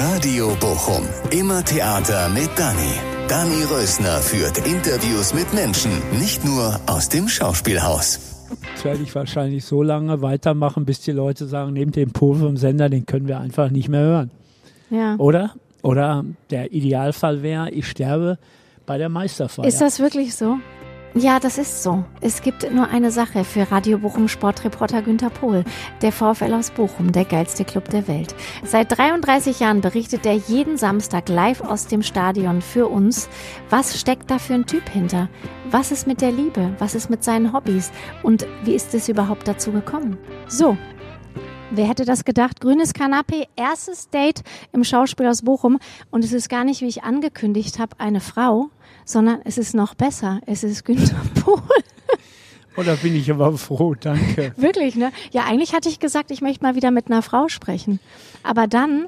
Radio Bochum. Immer Theater mit Dani. Dani Rösner führt Interviews mit Menschen, nicht nur aus dem Schauspielhaus. Jetzt werde ich wahrscheinlich so lange weitermachen, bis die Leute sagen, nehmt den Pol vom Sender, den können wir einfach nicht mehr hören. Ja. Oder? Oder der Idealfall wäre, ich sterbe bei der Meisterfeier. Ist das wirklich so? Ja, das ist so. Es gibt nur eine Sache für Radio Bochum Sportreporter Günter Pohl. Der VfL aus Bochum, der geilste Club der Welt. Seit 33 Jahren berichtet er jeden Samstag live aus dem Stadion für uns. Was steckt da für ein Typ hinter? Was ist mit der Liebe? Was ist mit seinen Hobbys? Und wie ist es überhaupt dazu gekommen? So, Wer hätte das gedacht? Grünes Kanapé, erstes Date im Schauspiel aus Bochum. Und es ist gar nicht, wie ich angekündigt habe, eine Frau, sondern es ist noch besser. Es ist Günther Pohl. Oder bin ich aber froh, danke. Wirklich, ne? Ja, eigentlich hatte ich gesagt, ich möchte mal wieder mit einer Frau sprechen. Aber dann.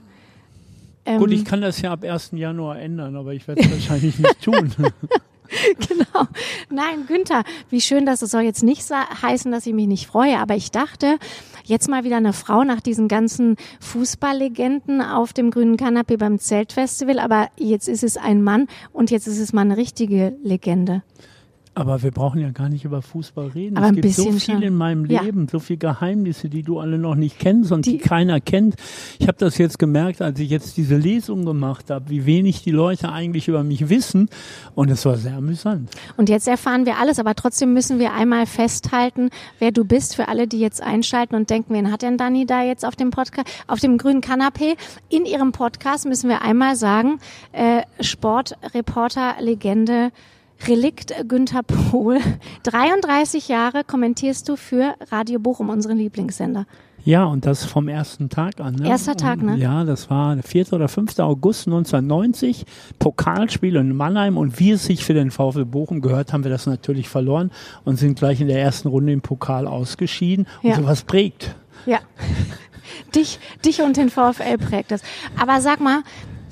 Ähm, Gut, ich kann das ja ab 1. Januar ändern, aber ich werde es wahrscheinlich nicht tun. genau. Nein, Günther, wie schön, dass es soll jetzt nicht heißen, dass ich mich nicht freue, aber ich dachte, jetzt mal wieder eine Frau nach diesen ganzen Fußballlegenden auf dem grünen Kanapee beim Zeltfestival, aber jetzt ist es ein Mann und jetzt ist es mal eine richtige Legende. Aber wir brauchen ja gar nicht über Fußball reden. Aber es gibt so viel schon. in meinem Ja. Leben, so viele Geheimnisse, die du alle noch nicht kennst und die, Die- keiner kennt. Ich habe das jetzt gemerkt, als ich jetzt diese Lesung gemacht habe, wie wenig die Leute eigentlich über mich wissen. Und es war sehr amüsant. Und jetzt erfahren wir alles, aber trotzdem müssen wir einmal festhalten, wer du bist, für alle, die jetzt einschalten und denken, wen hat denn Dani da jetzt auf dem Podcast, auf dem grünen Kanapee? In ihrem Podcast müssen wir einmal sagen, äh, Sportreporter, Legende, Relikt Günther Pohl. 33 Jahre kommentierst du für Radio Bochum, unseren Lieblingssender. Ja, und das vom ersten Tag an. Ne? Erster Tag, und, ne? Ja, das war der 4. oder 5. August 1990, Pokalspiel in Mannheim und wie es sich für den VfL Bochum gehört, haben wir das natürlich verloren und sind gleich in der ersten Runde im Pokal ausgeschieden. Und Ja. sowas prägt. Ja. dich, dich und den VfL prägt das. Aber sag mal,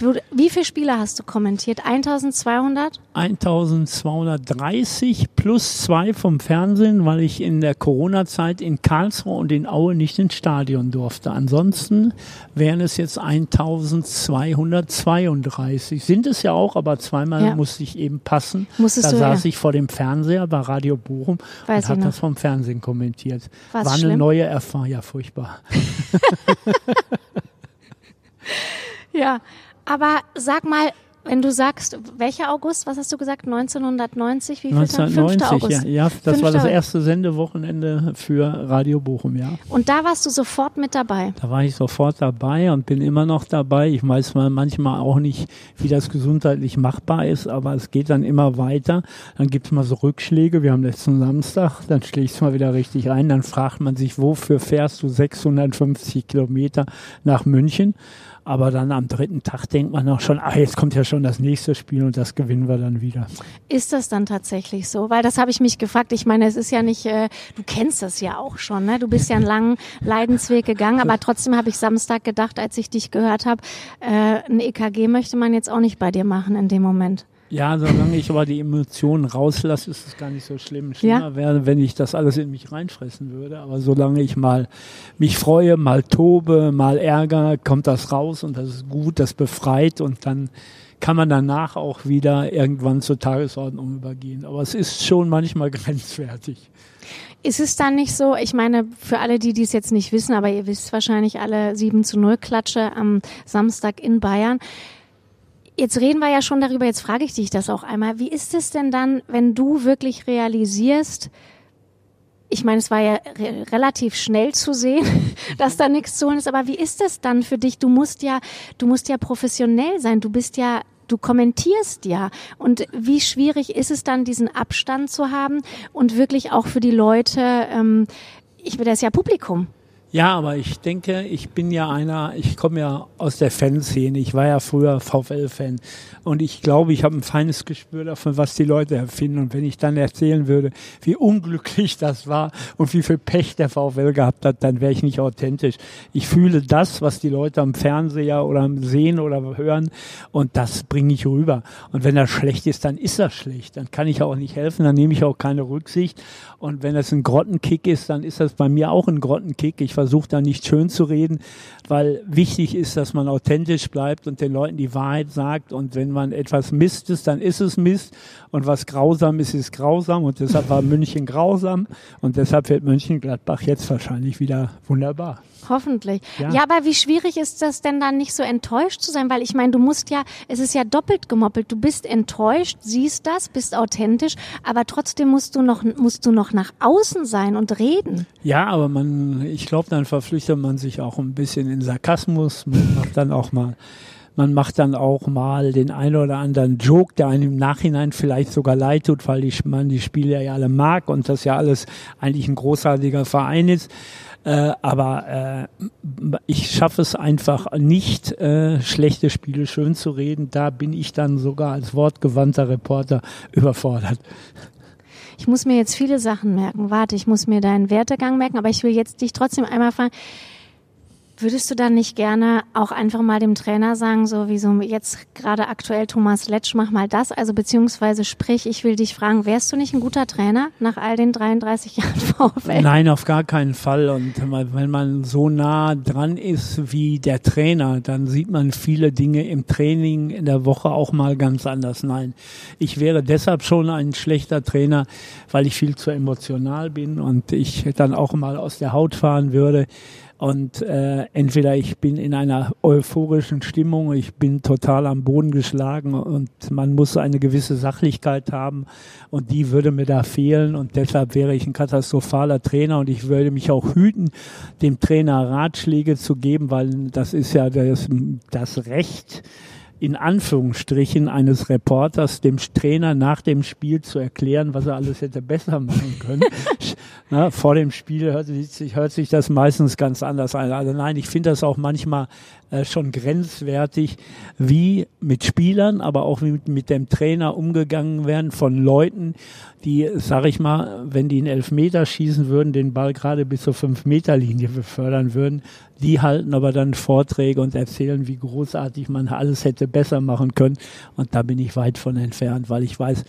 du, wie viele Spiele hast du kommentiert? 1200? 1230 plus zwei vom Fernsehen, weil ich in der Corona-Zeit in Karlsruhe und in Aue nicht ins Stadion durfte. Ansonsten wären es jetzt 1232. Sind es ja auch, aber zweimal Ja. musste ich eben passen. Musstest da saß ja. ich vor dem Fernseher bei Radio Bochum Weiß und habe das vom Fernsehen kommentiert. War's War eine schlimm? neue Erfahrung. Ja, furchtbar. Ja. Aber sag mal, wenn du sagst, welcher August, was hast du gesagt? 1990? Wie viel Tag? 5. 1990, August. ja, ja, das war das erste Sendewochenende für Radio Bochum, ja. Und da warst du sofort mit dabei. Da war ich sofort dabei und bin immer noch dabei. Ich weiß mal manchmal auch nicht, wie das gesundheitlich machbar ist, aber es geht dann immer weiter. Dann gibt es mal so Rückschläge. Wir haben letzten Samstag, dann schlägst du mal wieder richtig ein. Dann fragt man sich, wofür fährst du 650 Kilometer nach München? Aber dann am dritten Tag denkt man auch schon, ah, jetzt kommt ja schon das nächste Spiel und das gewinnen wir dann wieder. Ist das dann tatsächlich so? Weil das habe ich mich gefragt. Ich meine, es ist ja nicht, äh, du kennst das ja auch schon, ne? Du bist ja einen langen Leidensweg gegangen, aber trotzdem habe ich Samstag gedacht, als ich dich gehört habe, äh, ein EKG möchte man jetzt auch nicht bei dir machen in dem Moment. Ja, solange ich aber die Emotionen rauslasse, ist es gar nicht so schlimm. Schlimmer Ja. wäre, wenn ich das alles in mich reinfressen würde. Aber solange ich mal mich freue, mal tobe, mal ärger, kommt das raus und das ist gut, das befreit und dann kann man danach auch wieder irgendwann zur Tagesordnung übergehen. Aber es ist schon manchmal grenzwertig. Ist es dann nicht so, ich meine, für alle, die dies jetzt nicht wissen, aber ihr wisst wahrscheinlich alle 7 zu 0 Klatsche am Samstag in Bayern. Jetzt reden wir ja schon darüber, jetzt frage ich dich das auch einmal. Wie ist es denn dann, wenn du wirklich realisierst, ich meine, es war ja re relativ schnell zu sehen, dass da nichts zu holen ist, aber wie ist es dann für dich? Du musst ja, du musst ja professionell sein, du bist ja, du kommentierst ja. Und wie schwierig ist es dann, diesen Abstand zu haben und wirklich auch für die Leute, ähm, ich bin das ja Publikum. Ja, aber ich denke, ich bin ja einer, ich komme ja aus der Fanszene. Ich war ja früher VfL-Fan. Und ich glaube, ich habe ein feines Gespür dafür, was die Leute erfinden. Und wenn ich dann erzählen würde, wie unglücklich das war und wie viel Pech der VfL gehabt hat, dann wäre ich nicht authentisch. Ich fühle das, was die Leute am Fernseher oder am Sehen oder hören. Und das bringe ich rüber. Und wenn das schlecht ist, dann ist das schlecht. Dann kann ich auch nicht helfen. Dann nehme ich auch keine Rücksicht. Und wenn das ein Grottenkick ist, dann ist das bei mir auch ein Grottenkick. Ich versuche da nicht schön zu reden, weil wichtig ist, dass man authentisch bleibt und den Leuten die Wahrheit sagt. Und wenn man etwas Mist ist, dann ist es Mist. Und was grausam ist, ist grausam. Und deshalb war München grausam. Und deshalb wird Mönchengladbach jetzt wahrscheinlich wieder wunderbar. Hoffentlich. Ja. ja. aber wie schwierig ist das denn dann nicht so enttäuscht zu sein? Weil ich meine, du musst ja, es ist ja doppelt gemoppelt. Du bist enttäuscht, siehst das, bist authentisch, aber trotzdem musst du noch, musst du noch nach außen sein und reden. Ja, aber man, ich glaube, dann verpflichtet man sich auch ein bisschen in Sarkasmus. Man macht dann auch mal man macht dann auch mal den einen oder anderen Joke, der einem im Nachhinein vielleicht sogar leid tut, weil die, man die Spieler ja alle mag und das ja alles eigentlich ein großartiger Verein ist. Äh, aber äh, ich schaffe es einfach nicht, äh, schlechte Spiele schön zu reden. Da bin ich dann sogar als wortgewandter Reporter überfordert. Ich muss mir jetzt viele Sachen merken. Warte, ich muss mir deinen Wertegang merken, aber ich will jetzt dich trotzdem einmal fragen. Würdest du dann nicht gerne auch einfach mal dem Trainer sagen, so wie so jetzt gerade aktuell Thomas Letsch, mach mal das? Also beziehungsweise sprich, ich will dich fragen, wärst du nicht ein guter Trainer nach all den 33 Jahren VfL? Nein, auf gar keinen Fall. Und wenn man so nah dran ist wie der Trainer, dann sieht man viele Dinge im Training in der Woche auch mal ganz anders. Nein, ich wäre deshalb schon ein schlechter Trainer, weil ich viel zu emotional bin und ich dann auch mal aus der Haut fahren würde. Und äh, entweder ich bin in einer euphorischen Stimmung, ich bin total am Boden geschlagen und man muss eine gewisse Sachlichkeit haben und die würde mir da fehlen und deshalb wäre ich ein katastrophaler Trainer und ich würde mich auch hüten, dem Trainer Ratschläge zu geben, weil das ist ja das, das Recht in Anführungsstrichen eines Reporters dem Trainer nach dem Spiel zu erklären, was er alles hätte besser machen können. Na, vor dem Spiel hört sich, hört sich das meistens ganz anders an. Also nein, ich finde das auch manchmal äh, schon grenzwertig, wie mit Spielern, aber auch wie mit, mit dem Trainer umgegangen werden von Leuten, die, sag ich mal, wenn die einen Elfmeter schießen würden, den Ball gerade bis zur Fünf-Meter-Linie befördern würden, die halten aber dann Vorträge und erzählen, wie großartig man alles hätte besser machen können. Und da bin ich weit von entfernt, weil ich weiß,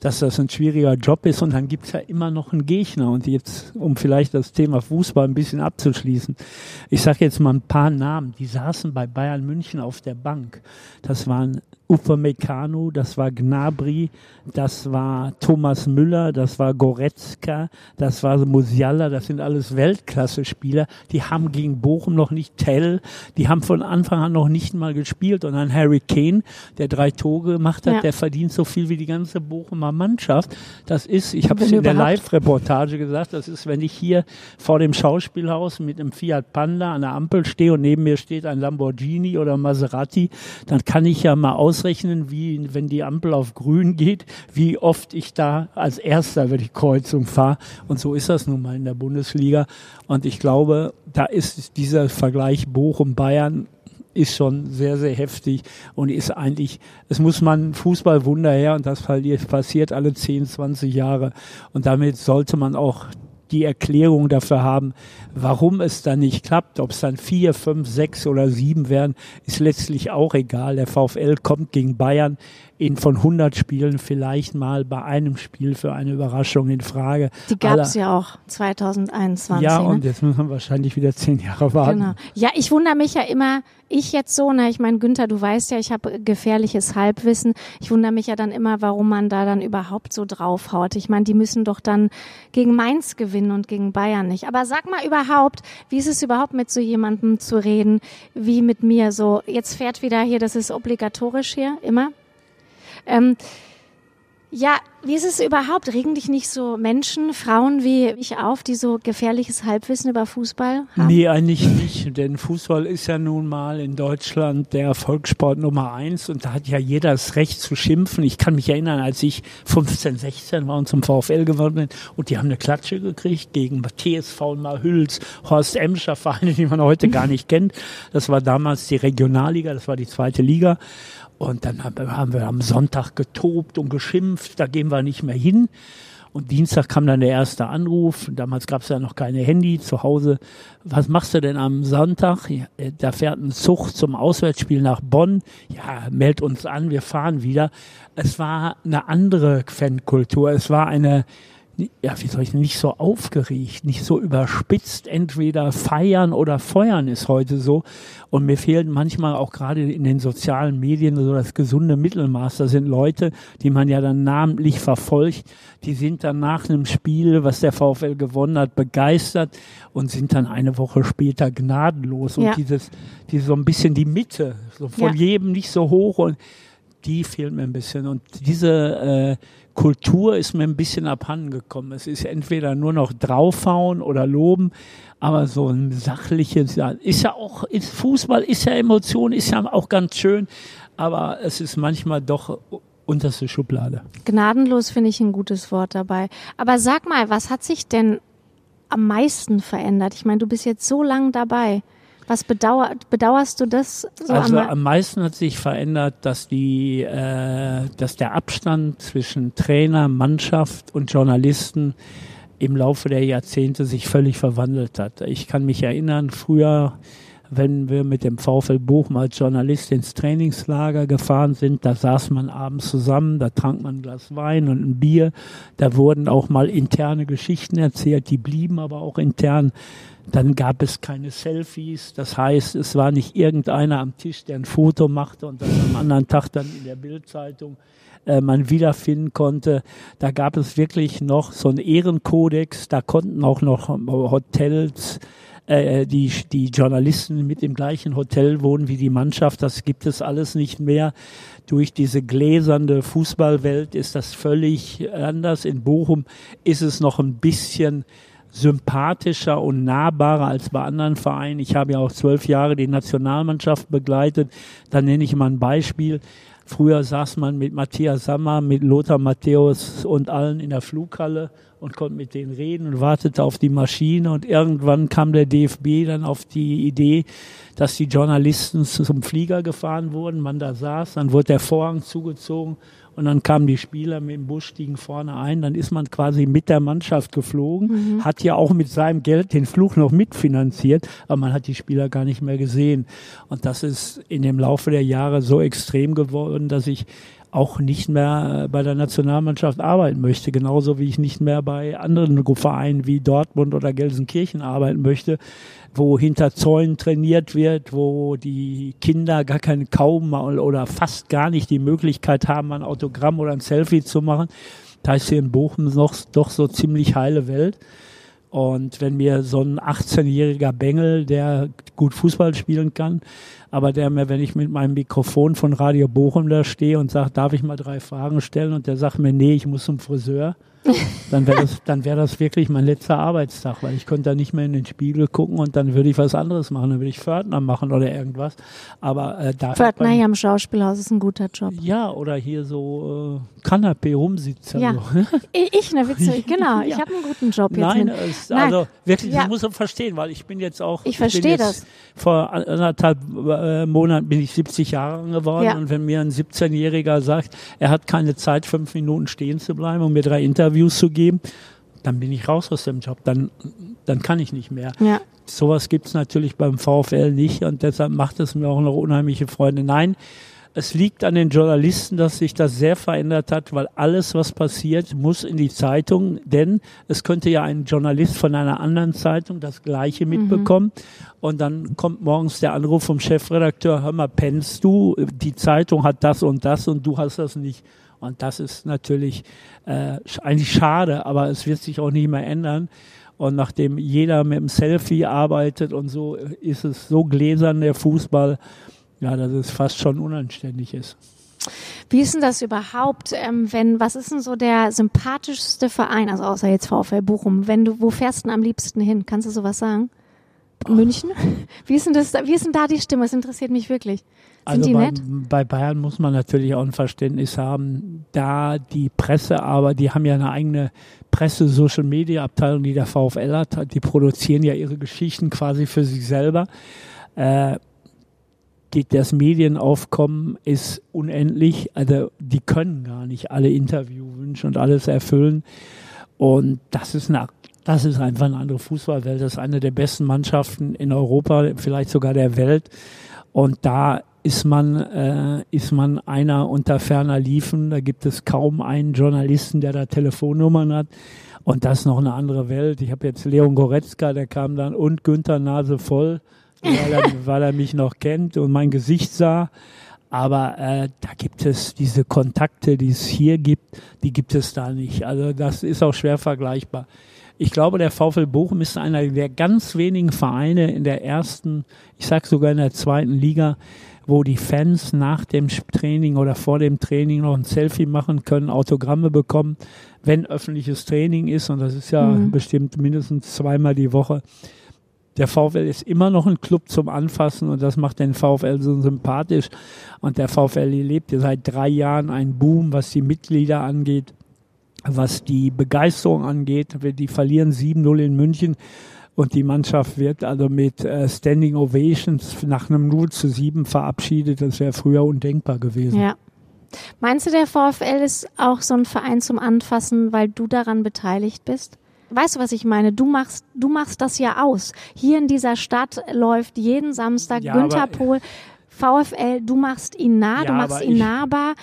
dass das ein schwieriger Job ist und dann gibt's ja immer noch einen Gegner. Und jetzt, um vielleicht das Thema Fußball ein bisschen abzuschließen, ich sage jetzt mal ein paar Namen, die saßen bei Bayern München auf der Bank. Das waren Upamecano, das war Gnabry, das war Thomas Müller, das war Goretzka, das war Musiala, das sind alles Weltklasse-Spieler. Die haben gegen Bochum noch nicht Tell, die haben von Anfang an noch nicht mal gespielt. Und dann Harry Kane, der drei Tore gemacht hat, ja. der verdient so viel wie die ganze Bochumer Mannschaft. Das ist, ich habe es in der Live-Reportage gesagt, das ist, wenn ich hier vor dem Schauspielhaus mit einem Fiat Panda an der Ampel stehe und neben mir steht ein Lamborghini oder Maserati, dann kann ich ja mal aus ausrechnen, wie, wenn die Ampel auf grün geht, wie oft ich da als Erster über die Kreuzung fahre. Und so ist das nun mal in der Bundesliga. Und ich glaube, da ist dieser Vergleich Bochum-Bayern ist schon sehr, sehr heftig und ist eigentlich, es muss man Fußballwunder her und das passiert alle 10, 20 Jahre. Und damit sollte man auch die Erklärung dafür haben, warum es dann nicht klappt. Ob es dann vier, fünf, sechs oder sieben werden, ist letztlich auch egal. Der VfL kommt gegen Bayern in von 100 Spielen vielleicht mal bei einem Spiel für eine Überraschung in Frage. Die gab es ja auch 2021. Ja, ne? und jetzt müssen wir wahrscheinlich wieder zehn Jahre warten. Genau. Ja, ich wundere mich ja immer, ich jetzt so, ne, ich meine, Günther, du weißt ja, ich habe gefährliches Halbwissen. Ich wundere mich ja dann immer, warum man da dann überhaupt so draufhaut. Ich meine, die müssen doch dann gegen Mainz gewinnen und gegen Bayern nicht. Aber sag mal überhaupt, wie ist es überhaupt mit so jemandem zu reden, wie mit mir so? Jetzt fährt wieder hier, das ist obligatorisch hier, immer. Ähm, ja, wie ist es überhaupt? Regen dich nicht so Menschen, Frauen wie ich auf, die so gefährliches Halbwissen über Fußball haben? Nee, eigentlich nicht, denn Fußball ist ja nun mal in Deutschland der Volkssport Nummer eins und da hat ja jeder das Recht zu schimpfen. Ich kann mich erinnern, als ich 15, 16 war und zum VfL geworden bin und die haben eine Klatsche gekriegt gegen TSV Marhüls, Horst Emscher, Vereine, die man heute gar nicht kennt. Das war damals die Regionalliga, das war die zweite Liga. Und dann haben wir am Sonntag getobt und geschimpft, da gehen wir nicht mehr hin. Und Dienstag kam dann der erste Anruf. Damals gab es ja noch keine Handy zu Hause. Was machst du denn am Sonntag? Äh, da fährt ein Zug zum Auswärtsspiel nach Bonn. Ja, meld uns an, wir fahren wieder. Es war eine andere Fankultur. Es war eine ja, wie soll ich, nicht so aufgeregt, nicht so überspitzt, entweder feiern oder feuern ist heute so. Und mir fehlt manchmal auch gerade in den sozialen Medien so das gesunde Mittelmaß. Da sind Leute, die man ja dann namentlich verfolgt, die sind dann nach einem Spiel, was der VfL gewonnen hat, begeistert und sind dann eine Woche später gnadenlos. Und Ja. dieses, die so ein bisschen die Mitte, so von Ja. jedem nicht so hoch und die fehlt mir ein bisschen. Und diese äh, Kultur ist mir ein bisschen abhanden gekommen. Es ist entweder nur noch draufhauen oder loben, aber so ein sachliches, ist ja auch, ist Fußball ist ja Emotion, ist ja auch ganz schön, aber es ist manchmal doch unterste Schublade. Gnadenlos finde ich ein gutes Wort dabei. Aber sag mal, was hat sich denn am meisten verändert? Ich meine, du bist jetzt so lang dabei. Was bedauer, bedauerst du das so Also am, am meisten hat sich verändert, dass die, äh, dass der Abstand zwischen Trainer, Mannschaft und Journalisten im Laufe der Jahrzehnte sich völlig verwandelt hat. Ich kann mich erinnern, früher, wenn wir mit dem VfL Bochum als Journalist ins Trainingslager gefahren sind, da saß man abends zusammen, da trank man ein Glas Wein und ein Bier, da wurden auch mal interne Geschichten erzählt, die blieben aber auch intern. Dann gab es keine Selfies. Das heißt, es war nicht irgendeiner am Tisch, der ein Foto machte und das am anderen Tag dann in der Bildzeitung äh, man wiederfinden konnte. Da gab es wirklich noch so einen Ehrenkodex. Da konnten auch noch Hotels äh, die, die Journalisten mit im gleichen Hotel wohnen wie die Mannschaft. Das gibt es alles nicht mehr. Durch diese gläsernde Fußballwelt ist das völlig anders. In Bochum ist es noch ein bisschen sympathischer und nahbarer als bei anderen Vereinen. Ich habe ja auch zwölf Jahre die Nationalmannschaft begleitet. Da nenne ich mal ein Beispiel. Früher saß man mit Matthias Sammer, mit Lothar Matthäus und allen in der Flughalle und konnte mit denen reden und wartete auf die Maschine. Und irgendwann kam der DFB dann auf die Idee, dass die Journalisten zum Flieger gefahren wurden. Man da saß, dann wurde der Vorhang zugezogen und dann kamen die Spieler mit dem Bus, stiegen vorne ein. Dann ist man quasi mit der Mannschaft geflogen, hat ja auch mit seinem Geld den Flug noch mitfinanziert, aber man hat die Spieler gar nicht mehr gesehen. Und das ist in dem Laufe der Jahre so extrem geworden, dass ich auch nicht mehr bei der Nationalmannschaft arbeiten möchte, genauso wie ich nicht mehr bei anderen Vereinen wie Dortmund oder Gelsenkirchen arbeiten möchte, wo hinter Zäunen trainiert wird, wo die Kinder gar keine kaum oder fast gar nicht die Möglichkeit haben, ein Autogramm oder ein Selfie zu machen. Da ist hier in Bochum noch doch so ziemlich heile Welt. Und wenn mir so ein 18-jähriger Bengel, der gut Fußball spielen kann, aber der mir, wenn ich mit meinem Mikrofon von Radio Bochum da stehe und sage, darf ich mal drei Fragen stellen? Und der sagt mir, nee, ich muss zum Friseur, dann wäre das, dann wäre das wirklich mein letzter Arbeitstag, weil ich könnte da nicht mehr in den Spiegel gucken und dann würde ich was anderes machen, dann würde ich Pförtner machen oder irgendwas. Aber äh, da Pförtner hier am Schauspielhaus ist ein guter Job. ja, oder hier so äh, Kanapé rumsitzen. Ja. So. Ich, ich ne Witze, genau. Ich Ja. habe einen guten Job jetzt. Nein, es, Nein. also wirklich, Ja. das muss man verstehen, weil ich bin jetzt auch. Ich verstehe das. Vor anderthalb äh, Monaten bin ich 70 Jahre geworden Ja. und wenn mir ein 17-Jähriger sagt, er hat keine Zeit, fünf Minuten stehen zu bleiben und mir drei Interviews zu geben, dann bin ich raus aus dem Job. Dann, dann kann ich nicht mehr. Ja. Sowas gibt's natürlich beim VfL nicht und deshalb macht es mir auch noch unheimliche Freude. Nein, es liegt an den Journalisten, dass sich das sehr verändert hat, weil alles, was passiert, muss in die Zeitung, denn es könnte ja ein Journalist von einer anderen Zeitung das Gleiche mitbekommen und dann kommt morgens der Anruf vom Chefredakteur, hör mal, pennst du, die Zeitung hat das und das und du hast das nicht. Und das ist natürlich äh, eigentlich schade, aber es wird sich auch nicht mehr ändern. Und nachdem jeder mit dem Selfie arbeitet und so, ist es so gläsern der Fußball, ja, dass es fast schon unanständig ist. Wie ist denn das überhaupt, ähm, wenn, was ist denn so der sympathischste Verein, also außer jetzt VfL Bochum, wenn du, wo fährst du denn am liebsten hin? Kannst du sowas sagen? München? Wie ist denn das, da- wie ist denn da die Stimme? Das interessiert mich wirklich. Also bei, bei Bayern muss man natürlich auch ein Verständnis haben, da die Presse, aber die haben ja eine eigene Presse-Social-Media-Abteilung, die der VfL hat, die produzieren ja ihre Geschichten quasi für sich selber. Äh, die, das Medienaufkommen ist unendlich, also die können gar nicht alle Interviewwünsche und alles erfüllen. Und das ist eine das ist einfach eine andere Fußballwelt. Das ist eine der besten Mannschaften in Europa, vielleicht sogar der Welt. Und da ist man, äh, ist man einer unter ferner Liefen. Da gibt es kaum einen Journalisten, der da Telefonnummern hat. Und das ist noch eine andere Welt. Ich habe jetzt Leon Goretzka, der kam dann und Günther Nase voll, weil er, weil er mich noch kennt und mein Gesicht sah. Aber äh, da gibt es diese Kontakte, die es hier gibt, die gibt es da nicht. Also das ist auch schwer vergleichbar. Ich glaube, der VfL Bochum ist einer der ganz wenigen Vereine in der ersten, ich sag sogar in der zweiten Liga, wo die Fans nach dem Training oder vor dem Training noch ein Selfie machen können, Autogramme bekommen, wenn öffentliches Training ist. Und das ist ja mhm. bestimmt mindestens zweimal die Woche. Der VfL ist immer noch ein Club zum Anfassen und das macht den VfL so sympathisch. Und der VfL lebt ja seit drei Jahren einen Boom, was die Mitglieder angeht, was die Begeisterung angeht. Die verlieren 7-0 in München und die Mannschaft wird also mit äh, Standing Ovations nach einem 0 zu 7 verabschiedet. Das wäre früher undenkbar gewesen. Ja. Meinst du, der VfL ist auch so ein Verein zum Anfassen, weil du daran beteiligt bist? Weißt du, was ich meine? Du machst, du machst das ja aus. Hier in dieser Stadt läuft jeden Samstag ja, Günther Pohl, VfL, du machst ihn nah, ja, du machst ihn ich, nahbar.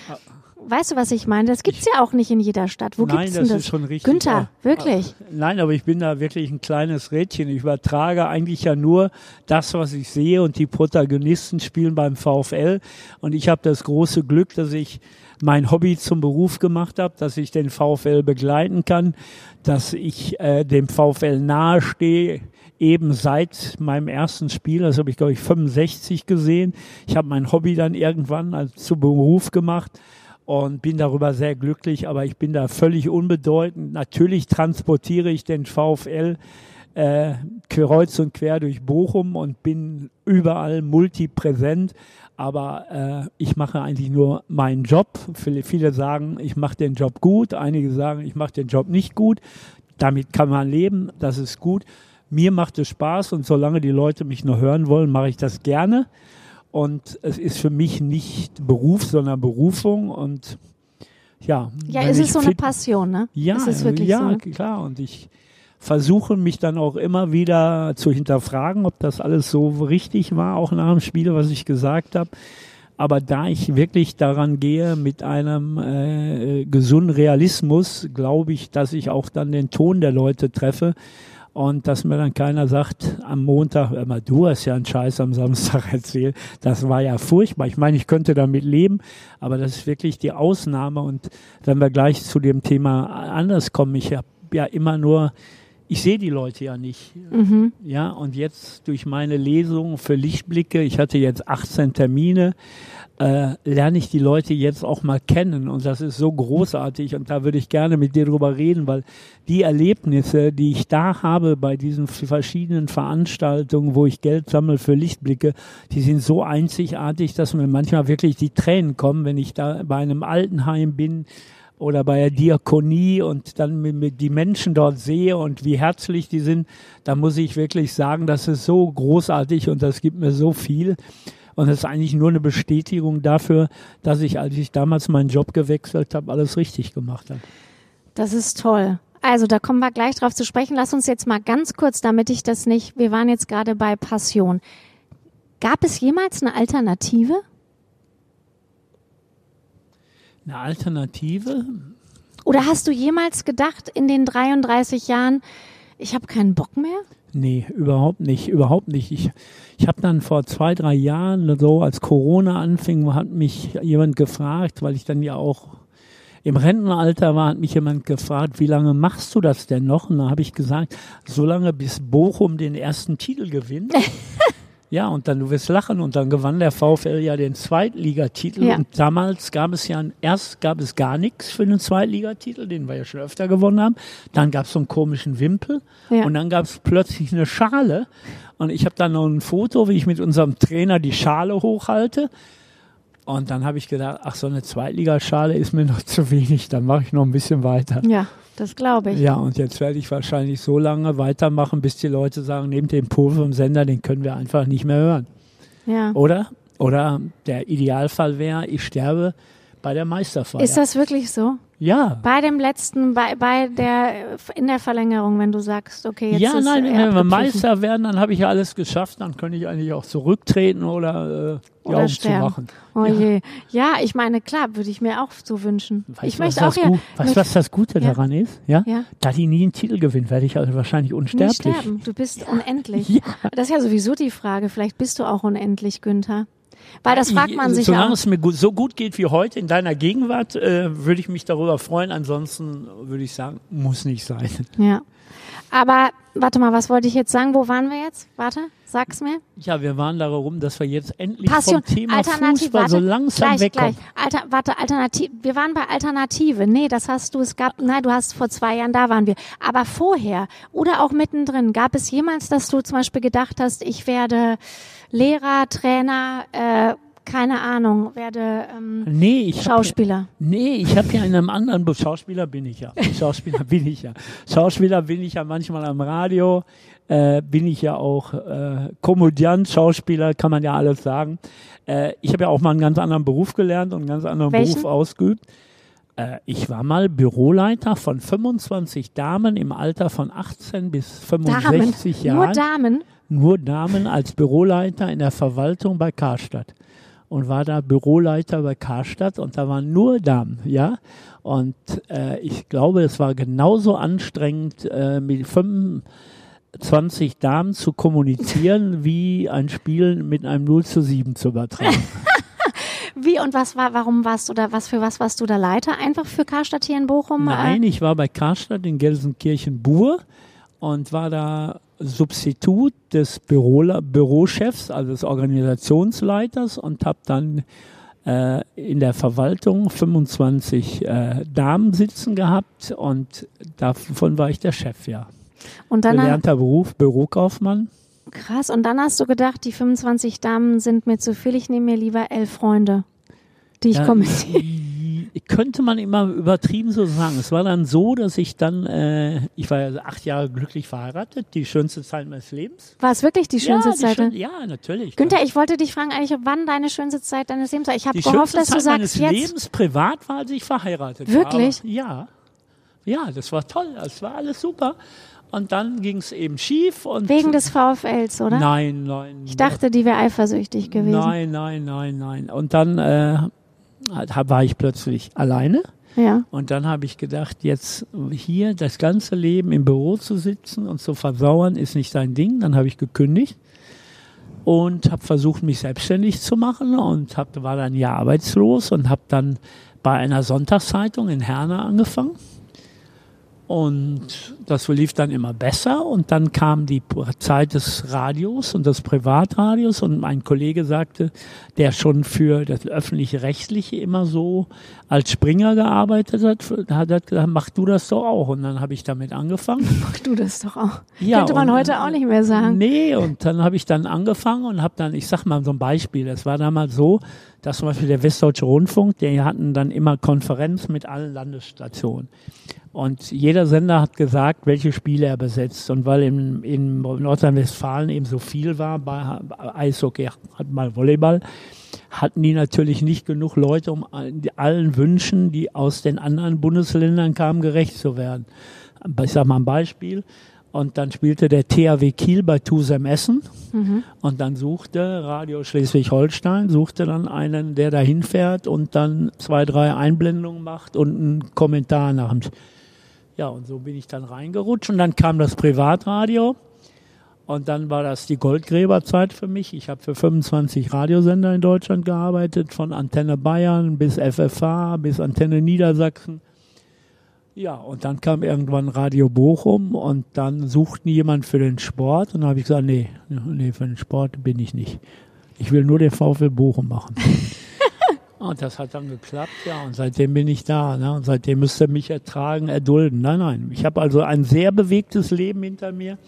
Weißt du, was ich meine? Das gibt's ja auch nicht in jeder Stadt. Wo Nein, gibt's denn das? Ist schon richtig. Günther, wirklich? Nein, aber ich bin da wirklich ein kleines Rädchen. Ich übertrage eigentlich ja nur das, was ich sehe und die Protagonisten spielen beim VfL. Und ich habe das große Glück, dass ich mein Hobby zum Beruf gemacht habe, dass ich den VfL begleiten kann, dass ich äh, dem VfL nahestehe eben seit meinem ersten Spiel, das habe ich glaube ich 65 gesehen. Ich habe mein Hobby dann irgendwann als zu Beruf gemacht und bin darüber sehr glücklich, aber ich bin da völlig unbedeutend. Natürlich transportiere ich den VfL äh, kreuz und quer durch Bochum und bin überall multipräsent, aber äh, ich mache eigentlich nur meinen Job. Viele, viele sagen, ich mache den Job gut, einige sagen, ich mache den Job nicht gut. Damit kann man leben, das ist gut. Mir macht es Spaß und solange die Leute mich nur hören wollen, mache ich das gerne. Und es ist für mich nicht Beruf, sondern Berufung und ja. Ja, es ist so eine Passion, ne? Ja, es ist wirklich ja, so. klar. Und ich versuche mich dann auch immer wieder zu hinterfragen, ob das alles so richtig war, auch nach dem Spiel, was ich gesagt habe. Aber da ich wirklich daran gehe mit einem äh, gesunden Realismus, glaube ich, dass ich auch dann den Ton der Leute treffe und dass mir dann keiner sagt am Montag, immer du hast ja einen Scheiß am Samstag erzählt. Das war ja furchtbar. Ich meine, ich könnte damit leben, aber das ist wirklich die Ausnahme. Und wenn wir gleich zu dem Thema anders kommen, ich habe ja immer nur ich sehe die Leute ja nicht. Mhm. Ja, und jetzt durch meine Lesung für Lichtblicke, ich hatte jetzt 18 Termine, äh, lerne ich die Leute jetzt auch mal kennen. Und das ist so großartig. Und da würde ich gerne mit dir drüber reden, weil die Erlebnisse, die ich da habe bei diesen verschiedenen Veranstaltungen, wo ich Geld sammle für Lichtblicke, die sind so einzigartig, dass mir manchmal wirklich die Tränen kommen, wenn ich da bei einem Altenheim bin oder bei der Diakonie und dann mit, mit die Menschen dort sehe und wie herzlich die sind, da muss ich wirklich sagen, das ist so großartig und das gibt mir so viel. Und das ist eigentlich nur eine Bestätigung dafür, dass ich, als ich damals meinen Job gewechselt habe, alles richtig gemacht habe. Das ist toll. Also da kommen wir gleich drauf zu sprechen. Lass uns jetzt mal ganz kurz, damit ich das nicht, wir waren jetzt gerade bei Passion. Gab es jemals eine Alternative? Eine Alternative? Oder hast du jemals gedacht in den 33 Jahren, ich habe keinen Bock mehr? Nee, überhaupt nicht, überhaupt nicht. Ich, ich habe dann vor zwei, drei Jahren, so als Corona anfing, hat mich jemand gefragt, weil ich dann ja auch im Rentenalter war, hat mich jemand gefragt, wie lange machst du das denn noch? Und da habe ich gesagt, so lange bis Bochum den ersten Titel gewinnt. Ja, und dann, du wirst lachen, und dann gewann der VfL ja den Zweitligatitel. Ja. Und damals gab es ja, erst gab es gar nichts für den Zweitligatitel, den wir ja schon öfter gewonnen haben. Dann gab es so einen komischen Wimpel. Ja. Und dann gab es plötzlich eine Schale. Und ich habe dann noch ein Foto, wie ich mit unserem Trainer die Schale hochhalte. Und dann habe ich gedacht, ach, so eine Zweitligaschale ist mir noch zu wenig, dann mache ich noch ein bisschen weiter. Ja. Das glaube ich. Ja, und jetzt werde ich wahrscheinlich so lange weitermachen, bis die Leute sagen, nehmt den Pol vom Sender, den können wir einfach nicht mehr hören. Ja. Oder? Oder der Idealfall wäre, ich sterbe bei der Meisterfeier. Ist das wirklich so? ja. Bei dem letzten, bei, bei der, in der Verlängerung, wenn du sagst, okay, jetzt ja, ist nein, er wenn wir. Meister werden, dann habe ich ja alles geschafft, dann kann ich eigentlich auch zurücktreten oder äh, die Oder Augen sterben. zumachen. Oh Ja. je. Ja, ich meine, klar, würde ich mir auch so wünschen. Weißt ich möchte auch das ja, weißt, du, was das Gute Ja. daran ist? Ja? Ja. Da die nie einen Titel gewinnt, werde ich also wahrscheinlich nicht unsterblich. sterben. Du bist unendlich. Ja. Das ist ja sowieso die Frage. Vielleicht bist du auch unendlich, Günther. Weil das fragt man Ich- sich Solange auch. es mir so gut geht wie heute in deiner Gegenwart, äh, würde ich mich darüber freuen. Ansonsten würde ich sagen, muss nicht sein. Ja. Aber warte mal, was wollte ich jetzt sagen? Wo waren wir jetzt? Warte, sag's mir. Ja, wir waren darum, dass wir jetzt endlich Passion, vom Thema Alternativ, Fußball warte, so langsam gleich, wegkommen. gleich. Alter, warte, Alternativ. Wir waren bei Alternative. Nee, das hast du, es gab, nein, du hast vor zwei Jahren, da waren wir. Aber vorher oder auch mittendrin, gab es jemals, dass du zum Beispiel gedacht hast, ich werde Lehrer, Trainer, äh, keine Ahnung, werde ähm, Nee, ich hab Schauspieler. Nee, ich habe ja in einem anderen Be Schauspieler bin ich ja. Schauspieler bin ich ja. Schauspieler bin ich ja manchmal am Radio, äh, bin ich ja auch äh, Komödiant, Schauspieler, kann man ja alles sagen. Äh, ich habe ja auch mal einen ganz anderen Beruf gelernt und einen ganz anderen Welchen? Beruf ausgeübt. Äh, ich war mal Büroleiter von 25 Damen im Alter von 18 bis Damen. 65 Jahren Nur Damen. Nur Damen als Büroleiter in der Verwaltung bei Karstadt und war da Büroleiter bei Karstadt und da waren nur Damen, ja. Und äh, ich glaube, es war genauso anstrengend, äh, mit 25 Damen zu kommunizieren, wie ein Spiel mit einem 0 zu 7 zu übertragen. Wie und was war, warum warst du da, was für was warst du da Leiter? Einfach für Karstadt hier in Bochum? Nein, Äh, ich war bei Karstadt in Gelsenkirchen-Bur und war da Substitut des Bürola Bürochefs, also des Organisationsleiters und habe dann äh, in der Verwaltung 25 äh, Damen sitzen gehabt und davon war ich der Chef, ja. und dann, Gelernter Beruf, Bürokaufmann. krass, und dann hast du gedacht, die 25 Damen sind mir zu viel, ich nehme mir lieber elf Freunde, die ich Ja, kommentiere. könnte man immer übertrieben so sagen. Es war dann so, dass ich dann, äh, ich war ja acht Jahre glücklich verheiratet, die schönste Zeit meines Lebens. War es wirklich die schönste ja, die Zeit? schön- ja, natürlich. Günther, ich wollte dich fragen eigentlich, wann deine schönste Zeit deines Lebens war. Ich habe die gehofft, schönste dass du Zeit meines sagst jetzt. Lebens privat war, als ich verheiratet Wirklich? war. Aber, ja. Ja, das war toll. Das war alles super. Und dann ging es eben schief. Und Wegen des VfLs, oder? Nein, nein. Ich dachte, die wäre eifersüchtig gewesen. Nein, nein, nein, nein. Und dann äh, war ich plötzlich alleine. Ja. Und dann habe ich gedacht, jetzt hier das ganze Leben im Büro zu sitzen und zu versauern, ist nicht dein Ding. Dann habe ich gekündigt und habe versucht, mich selbstständig zu machen und hab, war dann Jahr arbeitslos und habe dann bei einer Sonntagszeitung in Herne angefangen. Und das lief dann immer besser und dann kam die Zeit des Radios und des Privatradios und mein Kollege sagte, der schon für das öffentlich-rechtliche immer so als Springer gearbeitet hat, hat gesagt, mach du das doch auch. Und dann habe ich damit angefangen. Mach du das doch auch. Ja, Könnte man und- heute auch nicht mehr sagen. Nee, und dann habe ich dann angefangen und habe dann, ich sag mal so ein Beispiel, es war damals so, dass zum Beispiel der Westdeutsche Rundfunk, die hatten dann immer Konferenz mit allen Landesstationen. Und jeder Sender hat gesagt, welche Spiele er besetzt. Und weil in, in Nordrhein-Westfalen eben so viel war, bei Eishockey hat mal Volleyball, hatten die natürlich nicht genug Leute, um allen Wünschen, die aus den anderen Bundesländern kamen, gerecht zu werden. Ich sag mal ein Beispiel. Und dann spielte der THW Kiel bei Tusem Essen. Und dann suchte Radio Schleswig-Holstein, suchte dann einen, der da hinfährt und dann zwei, drei Einblendungen macht und einen Kommentar nach dem. Ja, und so bin ich dann reingerutscht und dann kam das Privatradio. Und dann war das die Goldgräberzeit für mich. Ich habe für 25 Radiosender in Deutschland gearbeitet, von Antenne Bayern bis FFH bis Antenne Niedersachsen. Ja, und dann kam irgendwann Radio Bochum und dann suchten jemand für den Sport und dann habe ich gesagt, nee, nee, für den Sport bin ich nicht. Ich will nur den VfL Bochum machen. Und das hat dann geklappt, ja, und seitdem bin ich da, ne? Und seitdem müsst ihr mich ertragen, erdulden. Nein, nein. Ich habe also ein sehr bewegtes Leben hinter mir.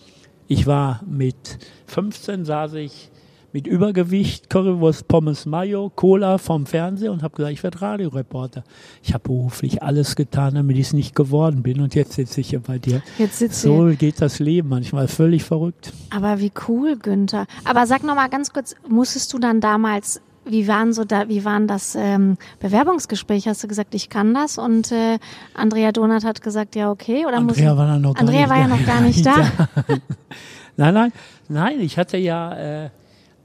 Ich war mit 15 saß ich mit Übergewicht, Currywurst, Pommes Mayo, Cola vom Fernseher und habe gesagt, ich werde Radioreporter. Ich habe beruflich alles getan, damit ich es nicht geworden bin und jetzt sitze ich hier bei dir. Jetzt sitzt So du. geht das Leben manchmal völlig verrückt. Aber wie cool, Günther. Aber sag noch mal ganz kurz, musstest du dann damals wie waren so da, wie waren das ähm, Bewerbungsgespräch? Hast du gesagt, ich kann das? Und äh, Andrea Donat hat gesagt, ja okay. Oder Andrea muss, war dann noch gar Andrea nicht war ja da. noch gar nicht da. Nein, nein, nein, ich hatte ja, äh,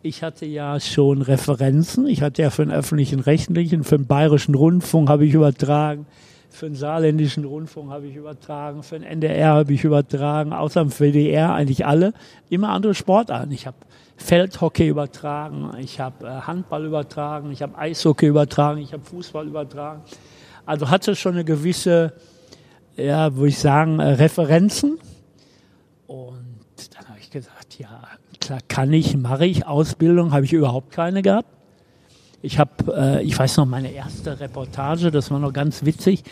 ich hatte ja schon Referenzen. Ich hatte ja für den öffentlichen Rechtlichen, für den Bayerischen Rundfunk habe ich übertragen, für den Saarländischen Rundfunk habe ich übertragen, für den NDR habe ich übertragen, außer dem WDR eigentlich alle. Immer andere Sportarten. Ich habe Feldhockey übertragen, ich habe äh, Handball übertragen, ich habe Eishockey übertragen, ich habe Fußball übertragen. Also hatte schon eine gewisse, ja, würde ich sagen, äh, Referenzen. Und dann habe ich gesagt, ja, klar kann ich, mache ich. Ausbildung habe ich überhaupt keine gehabt. Ich habe, äh, ich weiß noch, meine erste Reportage, das war noch ganz witzig.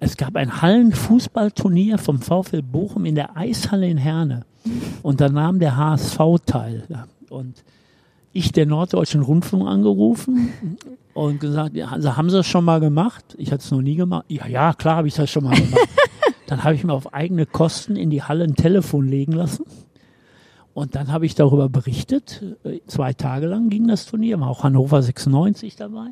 Es gab ein Hallenfußballturnier vom VfL Bochum in der Eishalle in Herne. Und da nahm der HSV teil. Und ich der Norddeutschen Rundfunk angerufen und gesagt, ja, also haben Sie das schon mal gemacht? Ich hatte es noch nie gemacht. Ja, ja, klar habe ich das schon mal gemacht. Dann habe ich mir auf eigene Kosten in die Halle ein Telefon legen lassen. Und dann habe ich darüber berichtet. Zwei Tage lang ging das Turnier, war auch Hannover 96 dabei.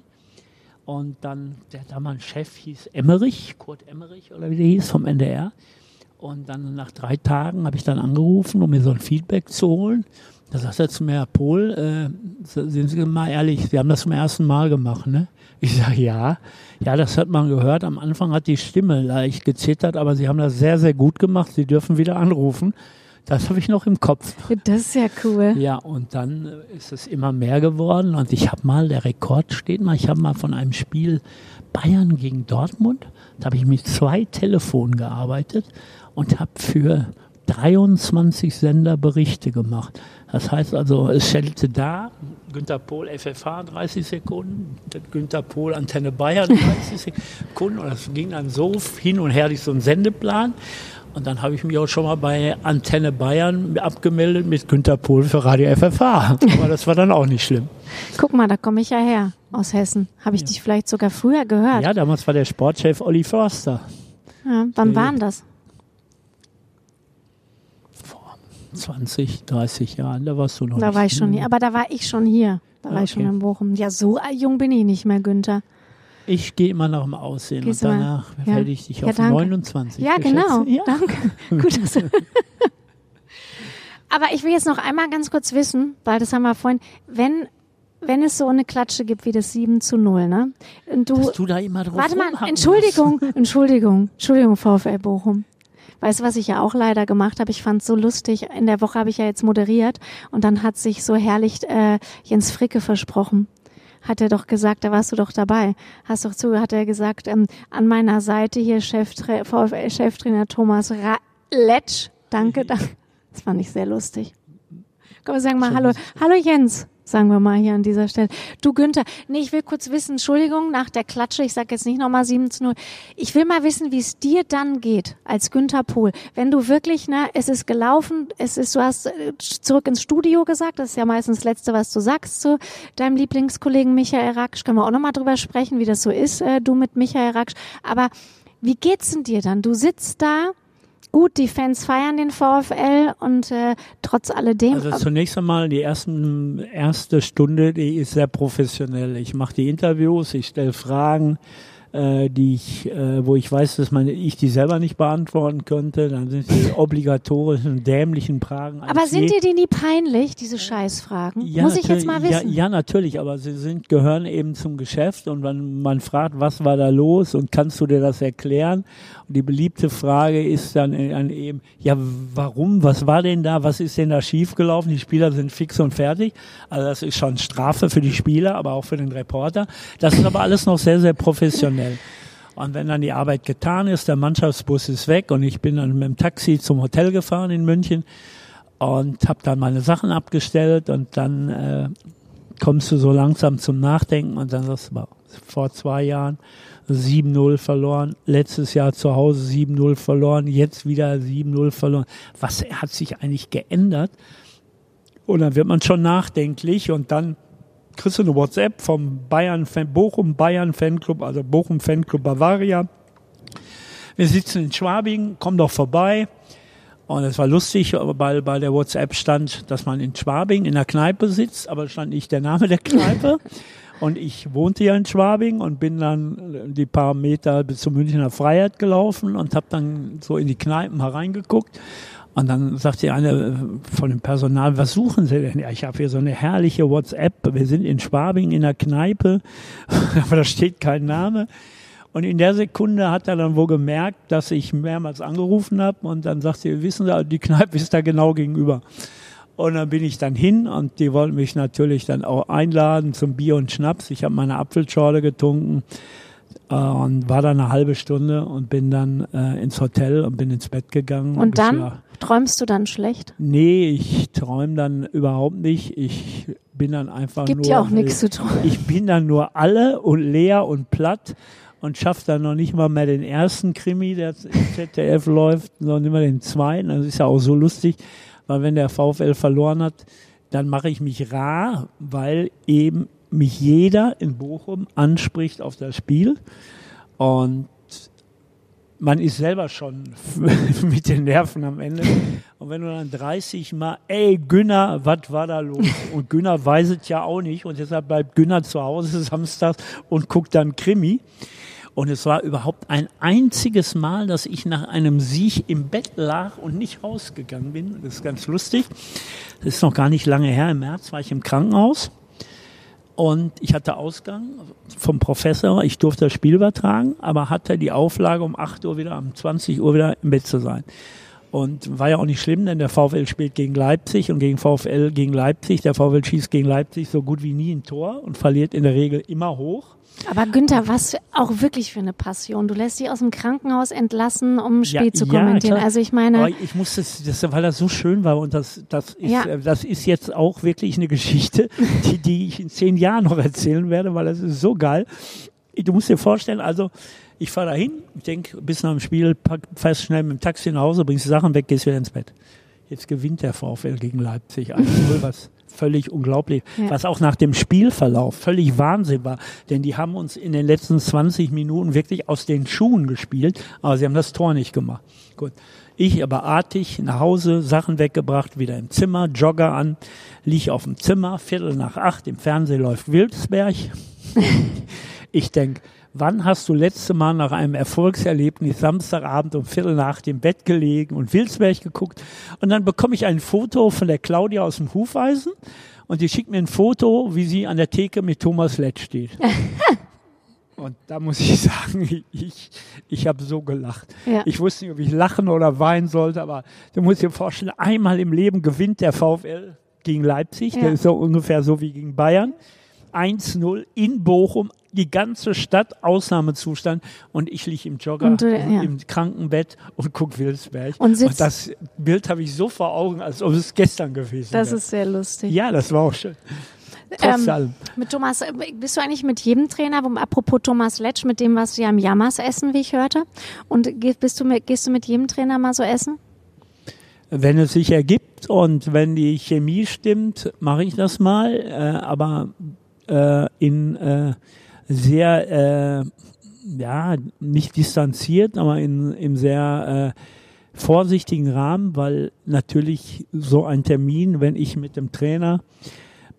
Und dann, der damalige Chef hieß Emmerich, Kurt Emmerich oder wie der hieß, vom NDR. Und dann nach drei Tagen habe ich dann angerufen, um mir so ein Feedback zu holen. Da sagt er zu mir, Herr Pohl, äh, sind Sie mal ehrlich, Sie haben das zum ersten Mal gemacht, ne? Ich sage, ja. Ja, das hat man gehört. Am Anfang hat die Stimme leicht gezittert, aber Sie haben das sehr, sehr gut gemacht. Sie dürfen wieder anrufen. Das habe ich noch im Kopf. Das ist ja cool. Ja, und dann ist es immer mehr geworden. Und ich habe mal, der Rekord steht mal, ich habe mal von einem Spiel Bayern gegen Dortmund, da habe ich mit zwei Telefonen gearbeitet und habe für 23 Sender Berichte gemacht. Das heißt also, es schellte da, Günter Pohl FFH 30 Sekunden, Günter Pohl Antenne Bayern 30 Sekunden. Und das ging dann so hin und her durch so einen Sendeplan. Und dann habe ich mich auch schon mal bei Antenne Bayern abgemeldet mit Günter Pohl für Radio FFH. Aber das war dann auch nicht schlimm. Guck mal, da komme ich ja her aus Hessen. Habe ich dich vielleicht sogar früher gehört? Ja, damals war der Sportchef Olli Förster. Ja, wann waren das? Vor 20, 30 Jahren, da warst du noch Da nicht. war ich schon hier. Aber da war ich schon hier. Da war ich schon Okay. in Bochum. Ja, so jung bin ich nicht mehr, Günther. Ich gehe immer nach dem Aussehen Gehst und danach Ja. werde ich dich Ja, auf danke. 29 Ja, genau. Ja. Danke. Gut, dass Aber ich will jetzt noch einmal ganz kurz wissen, weil das haben wir vorhin, wenn, wenn es so eine Klatsche gibt wie das 7 zu 0, ne? Und du, Dass du da immer drauf warte mal, Entschuldigung, Entschuldigung, Entschuldigung, VfL Bochum. Weißt du, was ich ja auch leider gemacht habe? Ich fand es so lustig. In der Woche habe ich ja jetzt moderiert und dann hat sich so herrlich äh, Jens Fricke versprochen. Hat er doch gesagt, da warst du doch dabei. Hast doch zu, hat er gesagt, ähm, an meiner Seite hier Cheftra VfL-Cheftrainer Thomas Ra Letsch. Danke, danke. Das fand ich sehr lustig. Komm, wir sagen mal Hallo. Hallo Jens, sagen wir mal hier an dieser Stelle. Du Günther, nee, ich will kurz wissen, Entschuldigung, nach der Klatsche, ich sage jetzt nicht nochmal 7 zu 0. Ich will mal wissen, wie es dir dann geht, als Günther Pohl. Wenn du wirklich, ne, es ist gelaufen, es ist, du hast äh, zurück ins Studio gesagt, das ist ja meistens das Letzte, was du sagst zu deinem Lieblingskollegen Michael Raksch. Können wir auch nochmal drüber sprechen, wie das so ist, äh, du mit Michael Raksch. Aber wie geht's denn dir dann? Du sitzt da, gut, die Fans feiern den VfL und äh, trotz alledem. Also zunächst einmal die ersten, erste Stunde, die ist sehr professionell. Ich mache die Interviews, ich stelle Fragen, äh, die ich, äh, wo ich weiß, dass meine, ich die selber nicht beantworten könnte. Dann sind die obligatorischen, dämlichen Fragen. aber sind dir die nie peinlich, diese Scheißfragen? Ja, Muss ich jetzt mal wissen. Ja, ja, natürlich, aber sie sind, gehören eben zum Geschäft und wenn man fragt, was war da los und kannst du dir das erklären? Und die beliebte Frage ist dann, dann eben, ja, warum, was war denn da, was ist denn da schiefgelaufen? Die Spieler sind fix und fertig. Also das ist schon Strafe für die Spieler, aber auch für den Reporter. Das ist aber alles noch sehr, sehr professionell. Und wenn dann die Arbeit getan ist, der Mannschaftsbus ist weg und ich bin dann mit dem Taxi zum Hotel gefahren in München und habe dann meine Sachen abgestellt und dann äh, kommst du so langsam zum Nachdenken und dann sagst du, vor zwei Jahren 7-0 verloren, letztes Jahr zu Hause 7-0 verloren, jetzt wieder 7-0 verloren. Was hat sich eigentlich geändert? Und dann wird man schon nachdenklich und dann kriegst du eine WhatsApp vom Bayern Fan, Bochum Bayern Fanclub, also Bochum Fanclub Bavaria. Wir sitzen in Schwabing, komm doch vorbei. Und es war lustig, weil bei der WhatsApp stand, dass man in Schwabing in der Kneipe sitzt, aber stand nicht der Name der Kneipe. Und ich wohnte ja in Schwabing und bin dann die paar Meter bis zur Münchner Freiheit gelaufen und habe dann so in die Kneipen hereingeguckt. Und dann sagte eine von dem Personal, was suchen Sie denn? Ja, ich habe hier so eine herrliche WhatsApp. Wir sind in Schwabing in der Kneipe, aber da steht kein Name. Und in der Sekunde hat er dann wohl gemerkt, dass ich mehrmals angerufen habe und dann sagt sie, wissen Sie, die Kneipe ist da genau gegenüber. Und dann bin ich dann hin und die wollten mich natürlich dann auch einladen zum Bier und Schnaps. Ich habe meine Apfelschorle getrunken äh, und war dann eine halbe Stunde und bin dann äh, ins Hotel und bin ins Bett gegangen. Und, und dann träumst du dann schlecht? Nee, ich träume dann überhaupt nicht. Ich bin dann einfach Gibt nur. ja auch nichts zu träumen. Ich bin dann nur alle und leer und platt und schafft dann noch nicht mal mehr den ersten Krimi, der im ZDF läuft, sondern immer den zweiten. Das ist ja auch so lustig, weil wenn der VfL verloren hat, dann mache ich mich rar, weil eben mich jeder in Bochum anspricht auf das Spiel und man ist selber schon mit den Nerven am Ende. Und wenn du dann 30 Mal, ey Günner, was war da los? Und Günner weiß es ja auch nicht und deshalb bleibt Günner zu Hause samstags und guckt dann Krimi. Und es war überhaupt ein einziges Mal, dass ich nach einem Sieg im Bett lag und nicht rausgegangen bin. Das ist ganz lustig. Das ist noch gar nicht lange her. Im März war ich im Krankenhaus. Und ich hatte Ausgang vom Professor. Ich durfte das Spiel übertragen, aber hatte die Auflage, um 8 Uhr wieder, um 20 Uhr wieder im Bett zu sein. Und war ja auch nicht schlimm, denn der VfL spielt gegen Leipzig und gegen VfL gegen Leipzig. Der VfL schießt gegen Leipzig so gut wie nie ein Tor und verliert in der Regel immer hoch. Aber Günther, was auch wirklich für eine Passion. Du lässt dich aus dem Krankenhaus entlassen, um ein Spiel ja, zu kommentieren. Ja, also ich meine. Aber ich musste, das, weil das so schön war und das, das ist, ja. Äh, das ist jetzt auch wirklich eine Geschichte, die, die ich in zehn Jahren noch erzählen werde, weil das ist so geil. Du musst dir vorstellen, also, ich fahre dahin, ich denke, bis nach dem Spiel, pack, fährst schnell mit dem Taxi nach Hause, bringst die Sachen weg, gehst wieder ins Bett. Jetzt gewinnt der VfL gegen Leipzig 1-0, was völlig unglaublich, ja. was auch nach dem Spielverlauf völlig Wahnsinn war, denn die haben uns in den letzten 20 Minuten wirklich aus den Schuhen gespielt, aber sie haben das Tor nicht gemacht. Gut. Ich aber artig nach Hause, Sachen weggebracht, wieder im Zimmer, Jogger an, lieg auf dem Zimmer, Viertel nach acht, im Fernsehen läuft Wildsberg. ich denk, wann hast du letzte Mal nach einem Erfolgserlebnis Samstagabend um Viertel nach dem Bett gelegen und Wilsberg geguckt? Und dann bekomme ich ein Foto von der Claudia aus dem Hufeisen und die schickt mir ein Foto, wie sie an der Theke mit Thomas Lett steht. Und da muss ich sagen, ich, ich habe so gelacht. Ja. Ich wusste nicht, ob ich lachen oder weinen sollte, aber du musst dir vorstellen, einmal im Leben gewinnt der VfL gegen Leipzig. Ja. Der ist so ungefähr so wie gegen Bayern. 1-0 in Bochum, die ganze Stadt Ausnahmezustand und ich liege im Jogger du, ja. im Krankenbett und gucke Wilsberg. Und, und das Bild habe ich so vor Augen, als ob es gestern gewesen wäre. Das ist sehr lustig. Ja, das war auch schön. Trotz ähm, Mit Thomas, äh, bist du eigentlich mit jedem Trainer, apropos Thomas Letsch, mit dem was ja im Jammers essen, wie ich hörte? Und bist du mit, gehst du mit jedem Trainer mal so essen? Wenn es sich ergibt und wenn die Chemie stimmt, mache ich das mal. Äh, aber äh, in äh, sehr, äh, ja, nicht distanziert, aber in, im sehr äh, vorsichtigen Rahmen, weil natürlich so ein Termin, wenn ich mit dem Trainer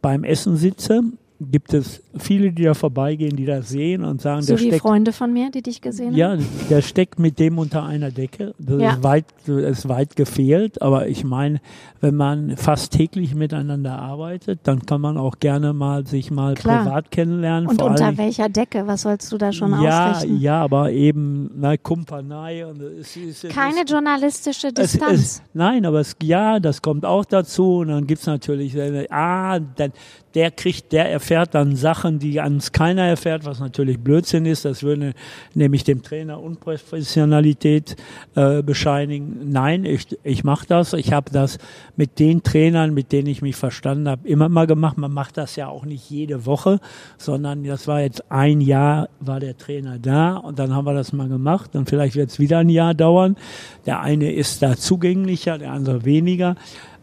beim Essen sitze, gibt es viele, die da vorbeigehen, die das sehen und sagen, so der wie steckt, Freunde von mir, die dich gesehen haben? Ja, der steckt mit dem unter einer Decke. Das ja. ist, weit, das ist weit gefehlt, aber ich meine, wenn man fast täglich miteinander arbeitet, dann kann man auch gerne mal sich mal Klar. privat kennenlernen. Und unter allem, welcher Decke? Was sollst du da schon ja, ausrichten? Ja, aber eben na, Kumpanei. Und es, es, Keine es, journalistische Distanz. nein, aber es, ja, das kommt auch dazu. Und dann gibt's natürlich, ah, dann, der kriegt, der erfährt dann Sachen, die ans keiner erfährt, was natürlich Blödsinn ist. Das würde nämlich dem Trainer Unprofessionalität äh, bescheinigen. Nein, ich, ich mache das. Ich habe das mit den Trainern, mit denen ich mich verstanden habe, immer mal gemacht. Man macht das ja auch nicht jede Woche, sondern das war jetzt ein Jahr, war der Trainer da und dann haben wir das mal gemacht und vielleicht wird es wieder ein Jahr dauern. Der eine ist da zugänglicher, der andere weniger.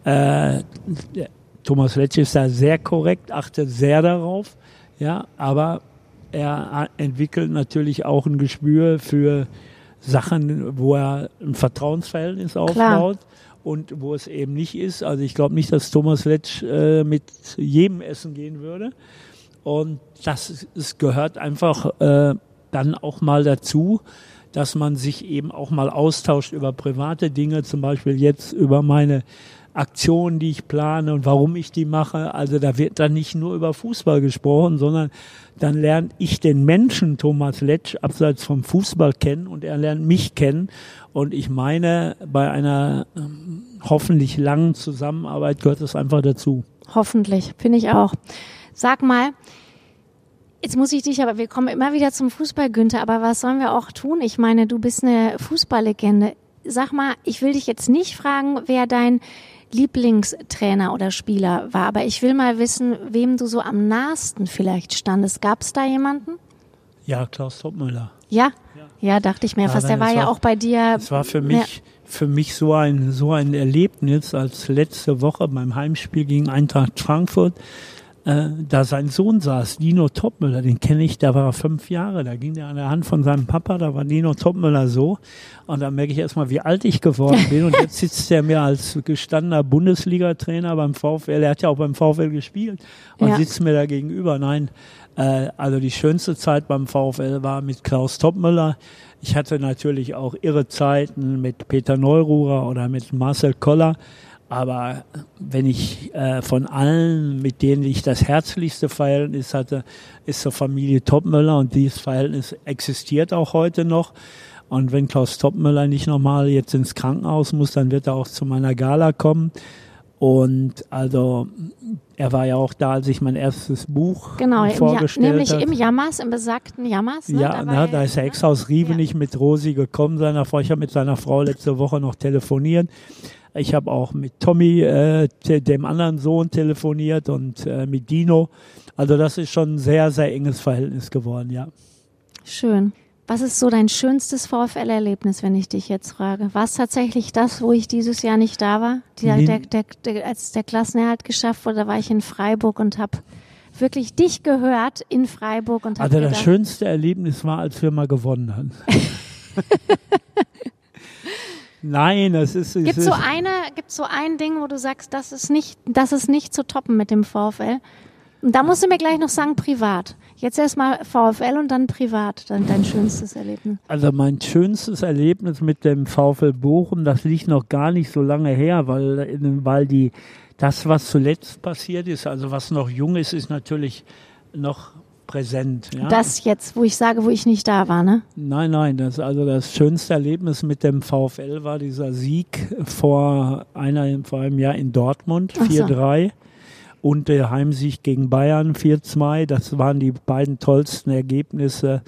Äh, Thomas Letsch ist da sehr korrekt, achtet sehr darauf, ja, aber er entwickelt natürlich auch ein Gespür für Sachen, wo er ein Vertrauensverhältnis aufbaut. Klar und wo es eben nicht ist. Also ich glaube nicht, dass Thomas Letsch äh, mit jedem essen gehen würde. Und das es gehört einfach äh, dann auch mal dazu, dass man sich eben auch mal austauscht über private Dinge, zum Beispiel jetzt über meine Aktionen, die ich plane und warum ich die mache. Also da wird dann nicht nur über Fußball gesprochen, sondern dann lerne ich den Menschen Thomas Letsch abseits vom Fußball kennen und er lernt mich kennen. Und ich meine, bei einer ähm, hoffentlich langen Zusammenarbeit gehört es einfach dazu. Hoffentlich, finde ich auch. Sag mal, Jetzt muss ich dich, aber wir kommen immer wieder zum Fußball, Günther. Aber was sollen wir auch tun? Ich meine, du bist eine Fußballlegende. Sag mal, ich will dich jetzt nicht fragen, wer dein Lieblingstrainer oder Spieler war, aber ich will mal wissen, wem du so am nahesten vielleicht standest. Gab es da jemanden? Ja, Klaus Topmüller. Ja? ja, dachte ich mir fast. Der war, war ja auch bei dir. Es war für mich, ja. für mich so ein, so ein Erlebnis, als letzte Woche beim Heimspiel gegen Eintracht Frankfurt äh, da sein Sohn saß, Dino Topmüller, den kenne ich, da war er fünf Jahre, da ging der an der Hand von seinem Papa, da war Dino Topmüller so. Und da merke ich erstmal, wie alt ich geworden bin. Und jetzt sitzt er mir als gestandener Bundesliga-Trainer beim VfL, er hat ja auch beim VfL gespielt und ja. sitzt mir da gegenüber. Nein, äh, also die schönste Zeit beim VfL war mit Klaus Topmüller. Ich hatte natürlich auch irre Zeiten mit Peter Neururer oder mit Marcel Koller. Aber wenn ich äh, von allen, mit denen ich das herzlichste Verhältnis hatte, ist zur Familie Topmöller und dieses Verhältnis existiert auch heute noch. Und wenn Klaus Topmöller nicht nochmal jetzt ins Krankenhaus muss, dann wird er auch zu meiner Gala kommen. Und also er war ja auch da, als ich mein erstes Buch genau, vorgestellt habe. Genau, nämlich hat. im Jammers, im besagten Jammers. Ne? Ja, da, na, da ist er extra aus Rievenich ja. mit Rosi gekommen, seiner Frau. Ich habe mit seiner Frau letzte Woche noch telefoniert. Ich habe auch mit Tommy, äh, dem anderen Sohn, telefoniert und äh, mit Dino. Also das ist schon ein sehr, sehr enges Verhältnis geworden, ja. Schön. Was ist so dein schönstes VfL-Erlebnis, wenn ich dich jetzt frage? War es tatsächlich das, wo ich dieses Jahr nicht da war? Die, der, der, der, als der Klassenerhalt geschafft wurde, da war ich in Freiburg und habe wirklich dich gehört in Freiburg und Also das schönste Erlebnis war, als wir mal gewonnen haben. Nein, das ist. Gibt es so eine, gibt so ein Ding, wo du sagst, das ist nicht, das ist nicht zu toppen mit dem VfL? Und da musst du mir gleich noch sagen, privat. Jetzt erstmal VfL und dann privat, dann dein schönstes Erlebnis. Also mein schönstes Erlebnis mit dem VfL Bochum, das liegt noch gar nicht so lange her, weil, weil die, das, was zuletzt passiert ist, also was noch jung ist, ist natürlich noch präsent. Ja? Das jetzt, wo ich sage, wo ich nicht da war, ne? Nein, nein, das also das schönste Erlebnis mit dem VfL war dieser Sieg vor einer vor einem Jahr in Dortmund 4-3 so. Und der Heimsieg gegen Bayern 4-2. Das waren die beiden tollsten Ergebnisse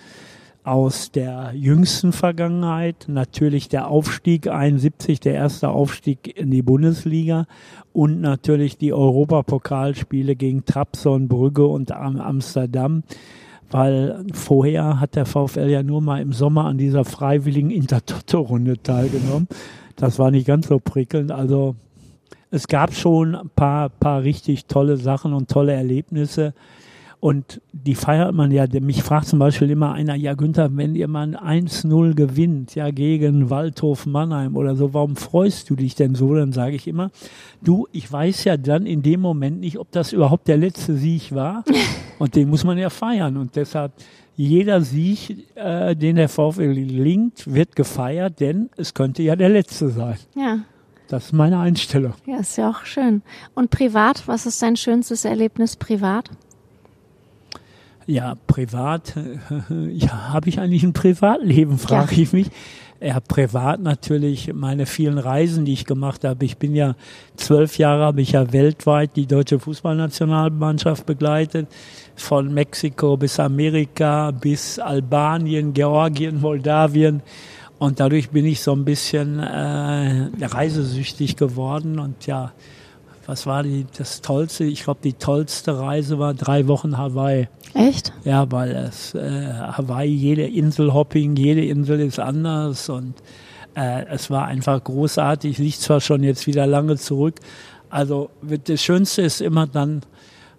aus der jüngsten Vergangenheit. Natürlich der Aufstieg 71, der erste Aufstieg in die Bundesliga und natürlich die Europapokalspiele gegen Trabzon, Brügge und Amsterdam. Weil vorher hat der VfL ja nur mal im Sommer an dieser freiwilligen Intertoto-Runde teilgenommen. Das war nicht ganz so prickelnd. Also es gab schon ein paar, paar richtig tolle Sachen und tolle Erlebnisse. Und die feiert man ja. Mich fragt zum Beispiel immer einer, ja Günther, wenn ihr mal 1-0 gewinnt, ja gegen Waldhof Mannheim oder so, warum freust du dich denn so? Dann sage ich immer, du, ich weiß ja dann in dem Moment nicht, ob das überhaupt der letzte Sieg war. Und den muss man ja feiern. Und deshalb, jeder Sieg, äh, den der VfL gelingt, wird gefeiert, denn es könnte ja der letzte sein. Ja. Das ist meine Einstellung. Ja, ist ja auch schön. Und privat, was ist dein schönstes Erlebnis privat? Ja, privat, ja, habe ich eigentlich ein Privatleben, frage ja. ich mich. Ja, privat natürlich meine vielen Reisen, die ich gemacht habe. Ich bin ja zwölf Jahre, habe ich ja weltweit die deutsche Fußballnationalmannschaft begleitet. Von Mexiko bis Amerika, bis Albanien, Georgien, Moldawien. Und dadurch bin ich so ein bisschen äh, reisesüchtig geworden. Und ja, was war die, das Tollste? Ich glaube, die tollste Reise war drei Wochen Hawaii. Echt? Ja, weil es äh, Hawaii, jede Inselhopping, jede Insel ist anders und äh, es war einfach großartig. Liegt zwar schon jetzt wieder lange zurück. Also das Schönste ist immer dann,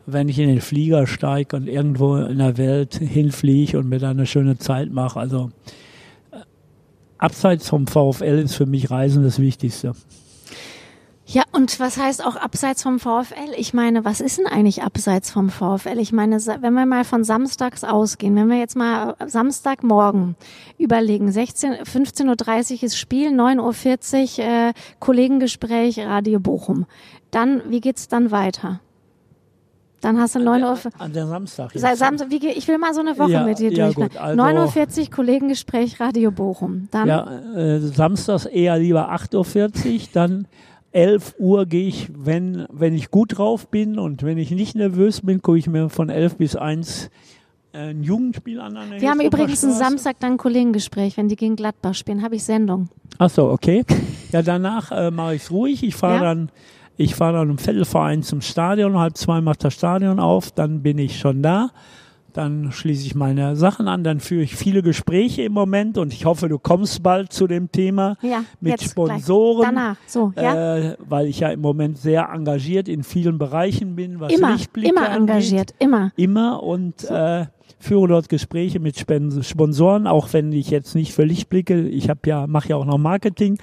wenn ich in den Flieger steige und irgendwo in der Welt hinfliege und mir da eine schöne Zeit mache. Also abseits vom VfL ist für mich Reisen das Wichtigste. Ja, und was heißt auch abseits vom VfL? Ich meine, was ist denn eigentlich abseits vom VfL? Ich meine, wenn wir mal von samstags ausgehen, wenn wir jetzt mal Samstagmorgen überlegen, 16, 15.30 Uhr ist Spiel, 9.40 Uhr äh, Kollegengespräch, Radio Bochum. Dann, wie geht's dann weiter? Dann hast du 9 Uhr. An der Samstag. Jetzt. Samstag wie, ich will mal so eine Woche ja, mit dir ja, durch. Gut, also, 9.40 Uhr Kollegengespräch Radio Bochum. Dann, ja, äh, samstags eher lieber 8.40 Uhr, dann 11 Uhr gehe ich, wenn, wenn ich gut drauf bin und wenn ich nicht nervös bin, gucke ich mir von 11 bis 1 äh, ein Jugendspiel an. an Wir haben übrigens einen Samstag dann ein Kollegengespräch, wenn die gegen Gladbach spielen, habe ich Sendung. Ach so, okay. Ja, danach äh, mache ich es ruhig. Ich fahre ja? dann, ich fahre dann im Viertelverein zum Stadion, halb zwei macht das Stadion auf, dann bin ich schon da dann schließe ich meine Sachen an, dann führe ich viele Gespräche im Moment und ich hoffe, du kommst bald zu dem Thema ja, mit Sponsoren. Danach, so, ja. Äh, weil ich ja im Moment sehr engagiert in vielen Bereichen bin, was immer, Lichtblicke immer angeht. engagiert, immer. Immer und so. äh, führe dort Gespräche mit Sponsoren, auch wenn ich jetzt nicht für Lichtblicke, ich habe ja, mache ja auch noch Marketing.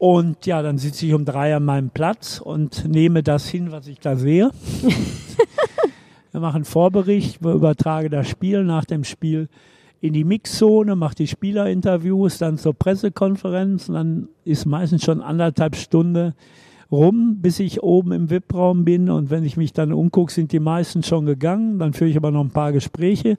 Und ja, dann sitze ich um drei an meinem Platz und nehme das hin, was ich da sehe. Wir machen Vorbericht, wir übertragen das Spiel nach dem Spiel in die Mixzone, mache die Spielerinterviews, dann zur Pressekonferenz und dann ist meistens schon anderthalb Stunden rum, bis ich oben im VIP-Raum bin und wenn ich mich dann umgucke, sind die meisten schon gegangen, dann führe ich aber noch ein paar Gespräche.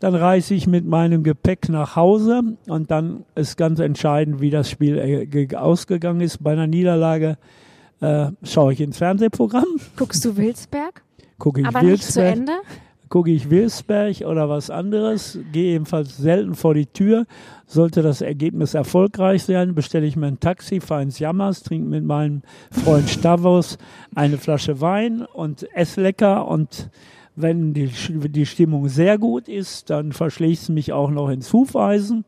Dann reise ich mit meinem Gepäck nach Hause und dann ist ganz entscheidend, wie das Spiel äh, ausgegangen ist. Bei einer Niederlage äh, schaue ich ins Fernsehprogramm. Guckst du Wilsberg? gucke ich Aber Wilsberg, nicht zu Ende? gucke ich Wilsberg oder was anderes, gehe ebenfalls selten vor die Tür. Sollte das Ergebnis erfolgreich sein, bestelle ich mir ein Taxi, fahre ins Jammers, trinke mit meinem Freund Stavos eine Flasche Wein und esse lecker und wenn die, die Stimmung sehr gut ist, dann verschlägt es mich auch noch ins Hufeisen.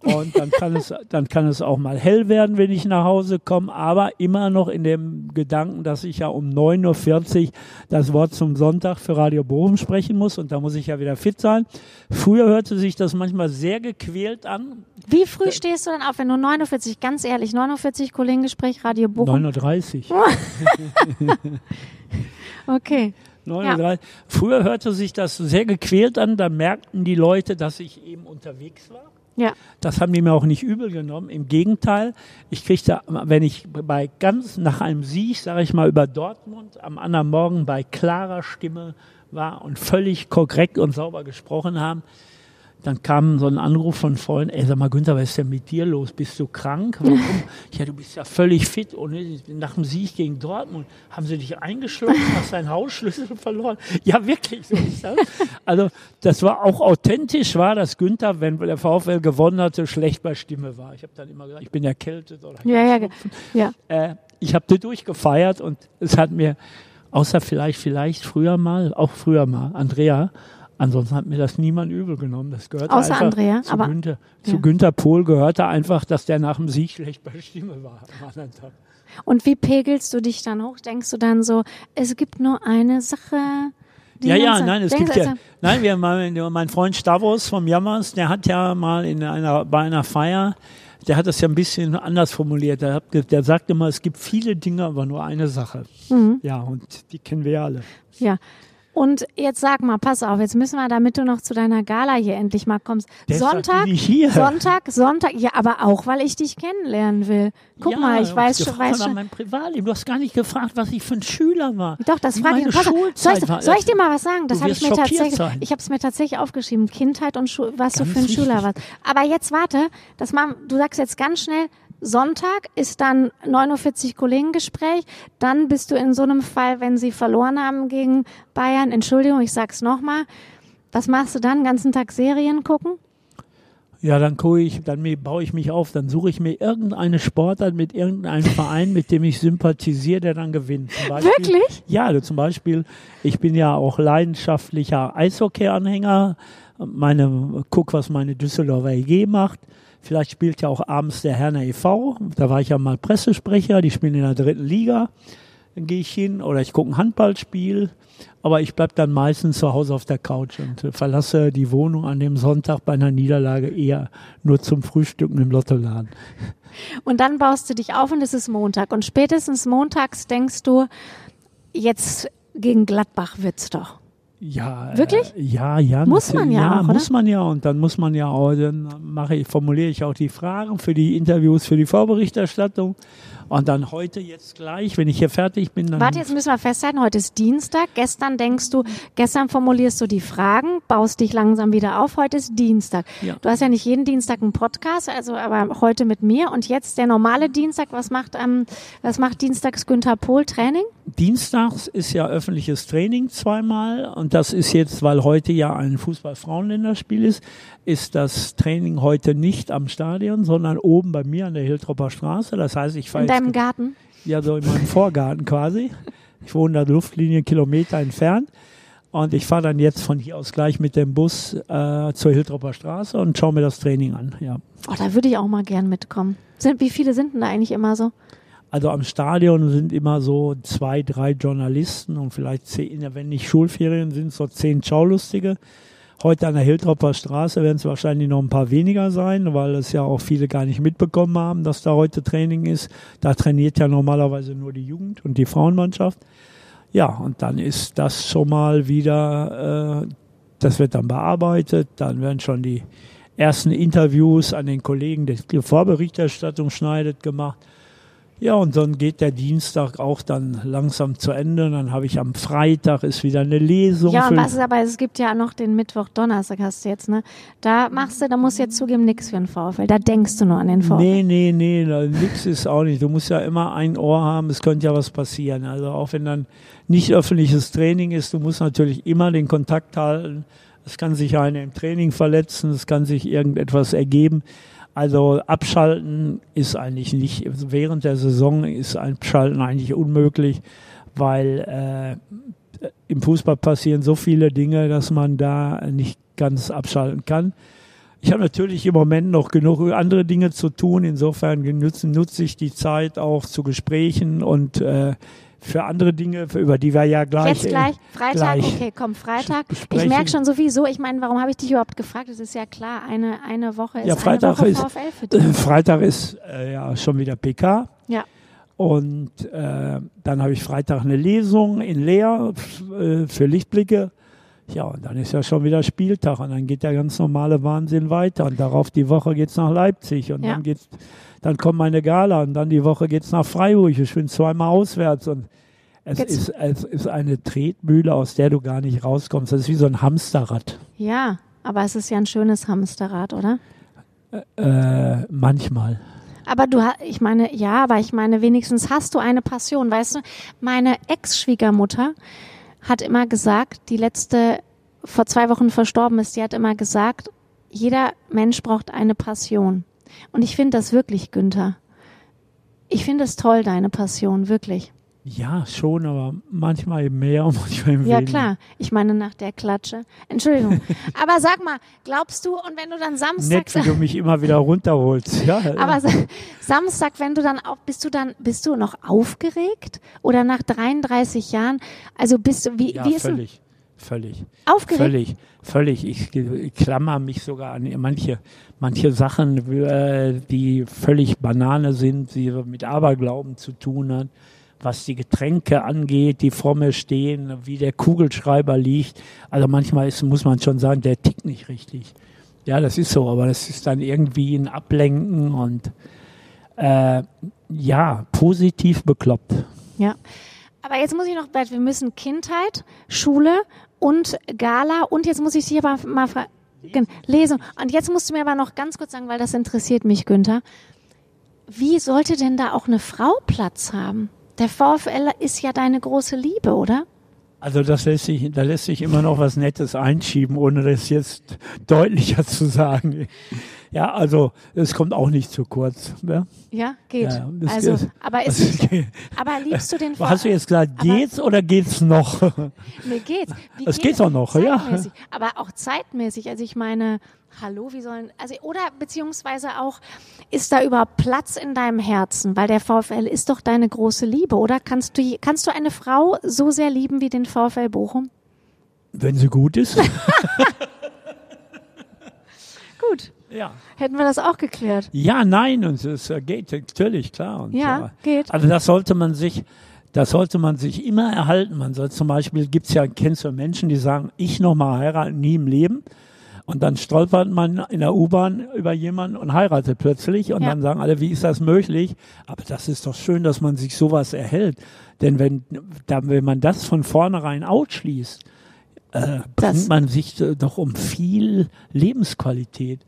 Und dann kann es, dann kann es auch mal hell werden, wenn ich nach Hause komme, aber immer noch in dem Gedanken, dass ich ja um 9.40 Uhr das Wort zum Sonntag für Radio Bochum sprechen muss und da muss ich ja wieder fit sein. Früher hörte sich das manchmal sehr gequält an. Wie früh stehst du denn auf, wenn du 9.40 Uhr, ganz ehrlich, 9.40 Uhr Kollegengespräch Radio Bochum? 9.30 Uhr. okay. 39. Ja. Früher hörte sich das sehr gequält an, da merkten die Leute, dass ich eben unterwegs war. Ja. Das haben die mir auch nicht übel genommen. Im Gegenteil, ich kriegte, wenn ich bei ganz nach einem Sieg, sage ich mal, über Dortmund am anderen Morgen bei klarer Stimme war und völlig korrekt und sauber gesprochen haben, dann kam so ein Anruf von Freunden, ey, sag mal, Günther, was ist denn mit dir los? Bist du krank? Warum? ja, du bist ja völlig fit. Und nach dem Sieg gegen Dortmund haben sie dich eingeschlossen, hast deinen Hausschlüssel verloren. Ja, wirklich, so ist das. Also, das war auch authentisch, war, dass Günther, wenn der VfL gewonnen hatte, schlecht bei Stimme war. Ich habe dann immer gesagt, ich bin erkältet oder Ja, ja, ja. Äh, ich habe durchgefeiert und es hat mir, außer vielleicht, vielleicht früher mal, auch früher mal, Andrea, Ansonsten hat mir das niemand übel genommen. Das gehört Außer einfach Andrea, zu, aber, Günther, ja. zu Günther Pohl gehörte einfach, dass der nach dem Sieg schlecht bei Stimme war am anderen Tag. Und wie pegelst du dich dann hoch? Denkst du dann so, es gibt nur eine Sache? ja, ja, nein, es gibt ja, nein, wir, mein, mein Freund Stavros vom Jammers, der hat ja mal in einer, bei einer Feier, der hat das ja ein bisschen anders formuliert. Der, hat, der sagt immer, es gibt viele Dinge, aber nur eine Sache. Mhm. Ja, und die kennen wir ja alle. Ja, und jetzt sag mal, pass auf, jetzt müssen wir, damit du noch zu deiner Gala hier endlich mal kommst. Deshalb Sonntag, hier. Sonntag, Sonntag, ja, aber auch, weil ich dich kennenlernen will. Guck ja, mal, ich weiß schon, weiß schon. meinem Privatleben. Du hast gar nicht gefragt, was ich für ein Schüler war. Doch, das frage ich. soll, ich, soll ich dir mal was sagen? Das Du habe ich mir tatsächlich, sein. ich habe es mir tatsächlich aufgeschrieben. Kindheit und Schu was du Ganz für ein Schüler warst. Aber jetzt warte, das mal, du sagst jetzt ganz schnell, Sonntag ist dann 49 Kollegengespräch. Dann bist du in so einem Fall, wenn sie verloren haben gegen Bayern. Entschuldigung, ich sag's nochmal. Was machst du dann? Den ganzen Tag Serien gucken? Ja, dann gucke ich, dann baue ich mich auf, dann suche ich mir irgendeine Sportart mit irgendeinem Verein, mit dem ich sympathisiere, der dann gewinnt. Beispiel, Wirklich? Ja, also zum Beispiel, ich bin ja auch leidenschaftlicher Eishockey-Anhänger. Meine, guck, was meine Düsseldorfer EG macht. Vielleicht spielt ja auch abends der Herner e.V. Da war ich ja mal Pressesprecher, die spielen in der dritten Liga. dann gehe ich hin oder ich gucke ein Handballspiel. Aber ich bleib dann meistens zu Hause auf der Couch und äh, verlasse die Wohnung an dem Sonntag bei einer Niederlage eher nur zum Frühstücken im Lottoladen. Und dann baust du dich auf und es ist Montag. Und spätestens montags denkst du, jetzt gegen Gladbach wird's doch. Ja, Wirklich? Äh, ja, ja. Muss man ja auch, oder? muss man ja. Und dann muss man ja auch, dann mache ich, formuliere ich auch die Fragen für die Interviews, für die Vorberichterstattung. Und dann heute jetzt gleich, wenn ich hier fertig bin, dann. Warte, jetzt müssen wir festhalten, heute ist Dienstag. Gestern denkst du, gestern formulierst du die Fragen, baust dich langsam wieder auf. Heute ist Dienstag. Ja. Du hast ja nicht jeden Dienstag einen Podcast, also aber heute mit mir. Und jetzt der normale Dienstag. Was macht, ähm, was macht dienstags Günther Pohl? Training? Dienstags ist ja öffentliches Training zweimal und das ist jetzt, weil heute ja ein Fußball-Frauenländerspiel ist, ist das Training heute nicht am Stadion, sondern oben bei mir an der Hiltropper Straße. Das heißt, ich fahre deinem Garten? ja so in meinem Vorgarten quasi. Ich wohne da Luftlinie Kilometer entfernt. Und ich fahre dann jetzt von hier aus gleich mit dem Bus äh, zur Hiltropper Straße und schaue mir das Training an. Ja. Oh, da würde ich auch mal gern mitkommen. Sind, wie viele sind denn da eigentlich immer so? Also am Stadion sind immer so zwei, drei Journalisten und vielleicht zehn, wenn nicht Schulferien sind, so zehn Schaulustige. Heute an der Hiltropper Straße werden es wahrscheinlich noch ein paar weniger sein, weil es ja auch viele gar nicht mitbekommen haben, dass da heute Training ist. Da trainiert ja normalerweise nur die Jugend und die Frauenmannschaft. Ja, und dann ist das schon mal wieder, äh, das wird dann bearbeitet, dann werden schon die ersten Interviews an den Kollegen, der Vorberichterstattung schneidet, gemacht. Ja, und dann geht der Dienstag auch dann langsam zu Ende. Dann habe ich am Freitag ist wieder eine Lesung. Ja, und was ist aber, es gibt ja noch den Mittwoch, Donnerstag hast du jetzt, ne? Da machst du, da musst du jetzt zugeben, nix für den VfL. Da denkst du nur an den VfL. Nee, nee, nee, nix ist auch nicht. Du musst ja immer ein Ohr haben, es könnte ja was passieren. Also auch wenn dann nicht öffentliches Training ist, du musst natürlich immer den Kontakt halten. Es kann sich einer im Training verletzen, es kann sich irgendetwas ergeben. Also abschalten ist eigentlich nicht, während der Saison ist Abschalten eigentlich unmöglich, weil äh, im Fußball passieren so viele Dinge, dass man da nicht ganz abschalten kann. Ich habe natürlich im Moment noch genug andere Dinge zu tun. Insofern nutze, nutze ich die Zeit auch zu Gesprächen und äh, für andere Dinge, für, über die wir ja gleich. Jetzt gleich, äh, Freitag, gleich okay, komm, Freitag. Ich merke schon sowieso, ich meine, warum habe ich dich überhaupt gefragt? Es ist ja klar, eine, eine Woche ist Ja, Freitag eine ist- Woche VfL für dich. Freitag ist äh, ja schon wieder PK. Ja. Und äh, dann habe ich Freitag eine Lesung in Leer äh, für Lichtblicke. Ja, und dann ist ja schon wieder Spieltag und dann geht der ganz normale Wahnsinn weiter. Und darauf die Woche geht's nach Leipzig und Ja. dann geht's, dann kommt meine Gala und dann die Woche geht's nach Freiburg. Ich bin zweimal auswärts und es Jetzt- ist, es ist eine Tretmühle, aus der du gar nicht rauskommst. Das ist wie so ein Hamsterrad. Ja, aber es ist ja ein schönes Hamsterrad, oder? Äh, manchmal. Aber du, ich meine, ja, aber ich meine, wenigstens hast du eine Passion. Weißt du, meine Ex-Schwiegermutter hat immer gesagt, die letzte vor zwei Wochen verstorben ist, die hat immer gesagt, jeder Mensch braucht eine Passion. Und ich finde das wirklich, Günther. Ich finde es toll, deine Passion, wirklich. Ja, schon, aber manchmal eben mehr und manchmal eben Ja, weniger. klar. Ich meine nach der Klatsche. Entschuldigung. Aber sag mal, glaubst du, und wenn du dann Samstag Nett, wie du mich immer wieder runterholst. Ja, Aber Sa- Samstag, wenn du dann auch, bist du dann, bist du noch aufgeregt? Oder nach 33 Jahren? Also bist du, wie, ja wie ist völlig, völlig, aufgeregt? völlig, völlig. Ich, ich klammer mich sogar an manche, manche Sachen, äh, die völlig Banane sind, die mit Aberglauben zu tun hat. Was die Getränke angeht, die vor mir stehen, wie der Kugelschreiber liegt. Also manchmal ist, muss man schon sagen, der tickt nicht richtig. Ja, das ist so, aber das ist dann irgendwie ein Ablenken und äh, ja, positiv bekloppt. Ja. Aber jetzt muss ich noch, wir müssen Kindheit, Schule und Gala und jetzt muss ich dich aber mal fra- gen- lesen. Und jetzt musst du mir aber noch ganz kurz sagen, weil das interessiert mich, Günther. Wie sollte denn da auch eine Frau Platz haben? Der VfL ist ja deine große Liebe, oder? Also das lässt sich, da lässt sich immer noch was Nettes einschieben, ohne das jetzt deutlicher zu sagen. Ja, also es kommt auch nicht zu kurz. Ne? Ja, geht. Ja, also, geht. aber ist, geht. aber liebst du den Hast du jetzt gesagt, Aber- geht's oder geht's noch? Mir geht's. Wie Es geht's? geht doch noch, ja. Aber auch zeitmäßig. Also ich meine, hallo, wie sollen, also oder beziehungsweise auch, ist da überhaupt Platz in deinem Herzen? Weil der VfL ist doch deine große Liebe, oder? Kannst du, kannst du eine Frau so sehr lieben wie den VfL Bochum? Wenn sie gut ist. Ja. hätten wir das auch geklärt. Ja, nein, und es äh, geht natürlich, klar. Und, Ja, geht. Also das sollte man sich, das sollte man sich immer erhalten. Man soll zum Beispiel, gibt's ja, kennst du Menschen, die sagen, ich nochmal heiraten, nie im Leben. Und dann stolpert man in der U-Bahn über jemanden und heiratet plötzlich. Und Ja. dann sagen alle, wie ist das möglich? Aber das ist doch schön, dass man sich sowas erhält. Denn wenn, da, wenn man das von vornherein ausschließt, äh, bringt man sich äh, doch um viel Lebensqualität.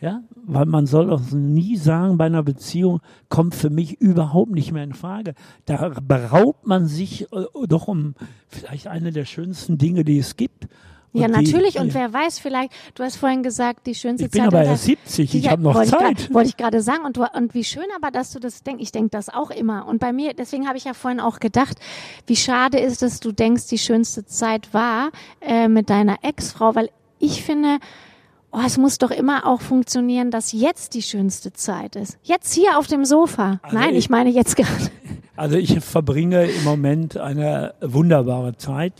Ja, weil man soll doch nie sagen, bei einer Beziehung kommt für mich überhaupt nicht mehr in Frage. Da beraubt man sich äh, doch um vielleicht eine der schönsten Dinge, die es gibt. Ja, Und die- natürlich. Und die- wer weiß, vielleicht, du hast vorhin gesagt, die schönste Ich bin Zeit aber erst deinem- 70, ich Ja, habe noch wollte Zeit. wollte ich gerade sagen. Und, du, und wie schön aber, dass du das denkst. Ich denke das auch immer. Und bei mir, deswegen habe ich ja vorhin auch gedacht, wie schade ist, dass du denkst, die schönste Zeit war äh, mit deiner Ex-Frau. Weil ich finde, oh, es muss doch immer auch funktionieren, dass jetzt die schönste Zeit ist. Jetzt hier auf dem Sofa. Also Nein, ich- ich meine jetzt gerade. Also ich verbringe im Moment eine wunderbare Zeit.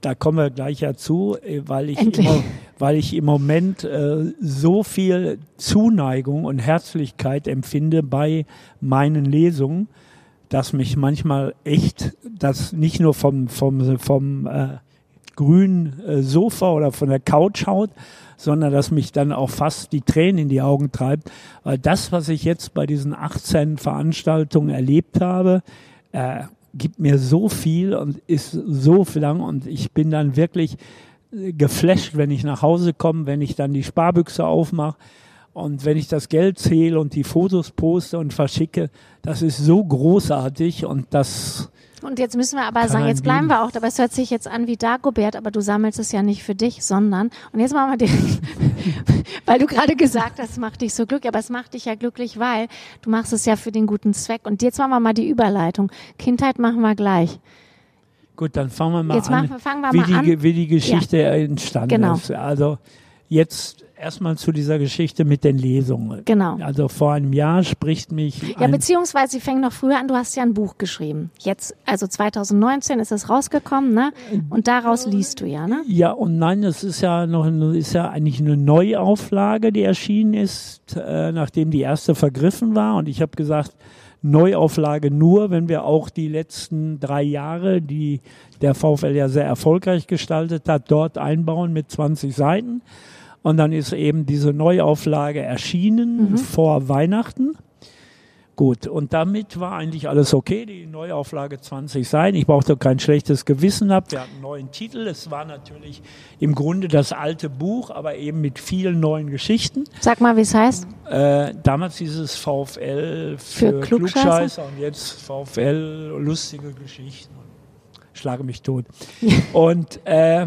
Da kommen wir gleich ja zu, äh, weil ich, immer, weil ich im Moment äh, so viel Zuneigung und Herzlichkeit empfinde bei meinen Lesungen, dass mich manchmal echt das nicht nur vom, vom, vom äh, grünen äh, Sofa oder von der Couch haut, sondern dass mich dann auch fast die Tränen in die Augen treibt, weil das, was ich jetzt bei diesen 18 Veranstaltungen erlebt habe, äh, gibt mir so viel und ist so lang. Und ich bin dann wirklich äh, geflasht, wenn ich nach Hause komme, wenn ich dann die Sparbüchse aufmache. Und wenn ich das Geld zähle und die Fotos poste und verschicke, das ist so großartig. Und das Und jetzt müssen wir aber Kann sagen, jetzt bleiben wir auch dabei. Es hört sich jetzt an wie Dagobert, aber du sammelst es ja nicht für dich, sondern, und jetzt machen wir direkt, weil du gerade gesagt hast, es macht dich so glücklich, aber es macht dich ja glücklich, weil du machst es ja für den guten Zweck. Und jetzt machen wir mal die Überleitung. Kindheit machen wir gleich. Gut, dann fangen wir mal Jetzt an, machen wir- fangen wir wie, mal die, an. Wie die Geschichte entstanden Genau. ist. Also jetzt erstmal zu dieser Geschichte mit den Lesungen. Genau. Also vor einem Jahr spricht mich Ja, beziehungsweise sie fängt noch früher an. Du hast ja ein Buch geschrieben. Jetzt, also 2019 ist es rausgekommen, ne? Und daraus liest du ja, ne? ja und nein, es ist ja noch ist ja eigentlich eine Neuauflage, die erschienen ist, äh, nachdem die erste vergriffen war. Und ich habe gesagt, Neuauflage nur, wenn wir auch die letzten drei Jahre, die der VfL ja sehr erfolgreich gestaltet hat, dort einbauen mit 20 Seiten. Und dann ist eben diese Neuauflage erschienen vor Weihnachten. Gut, und damit war eigentlich alles okay. Die Neuauflage 20 Seiten. Ich brauchte kein schlechtes Gewissen ab. Wir hatten einen neuen Titel. Es war natürlich im Grunde das alte Buch, aber eben mit vielen neuen Geschichten. Sag mal, wie es heißt. Äh, damals dieses VfL für, Für Klugscheißer? Klugscheißer und jetzt VfL lustige Geschichten. Schlage mich tot. und äh,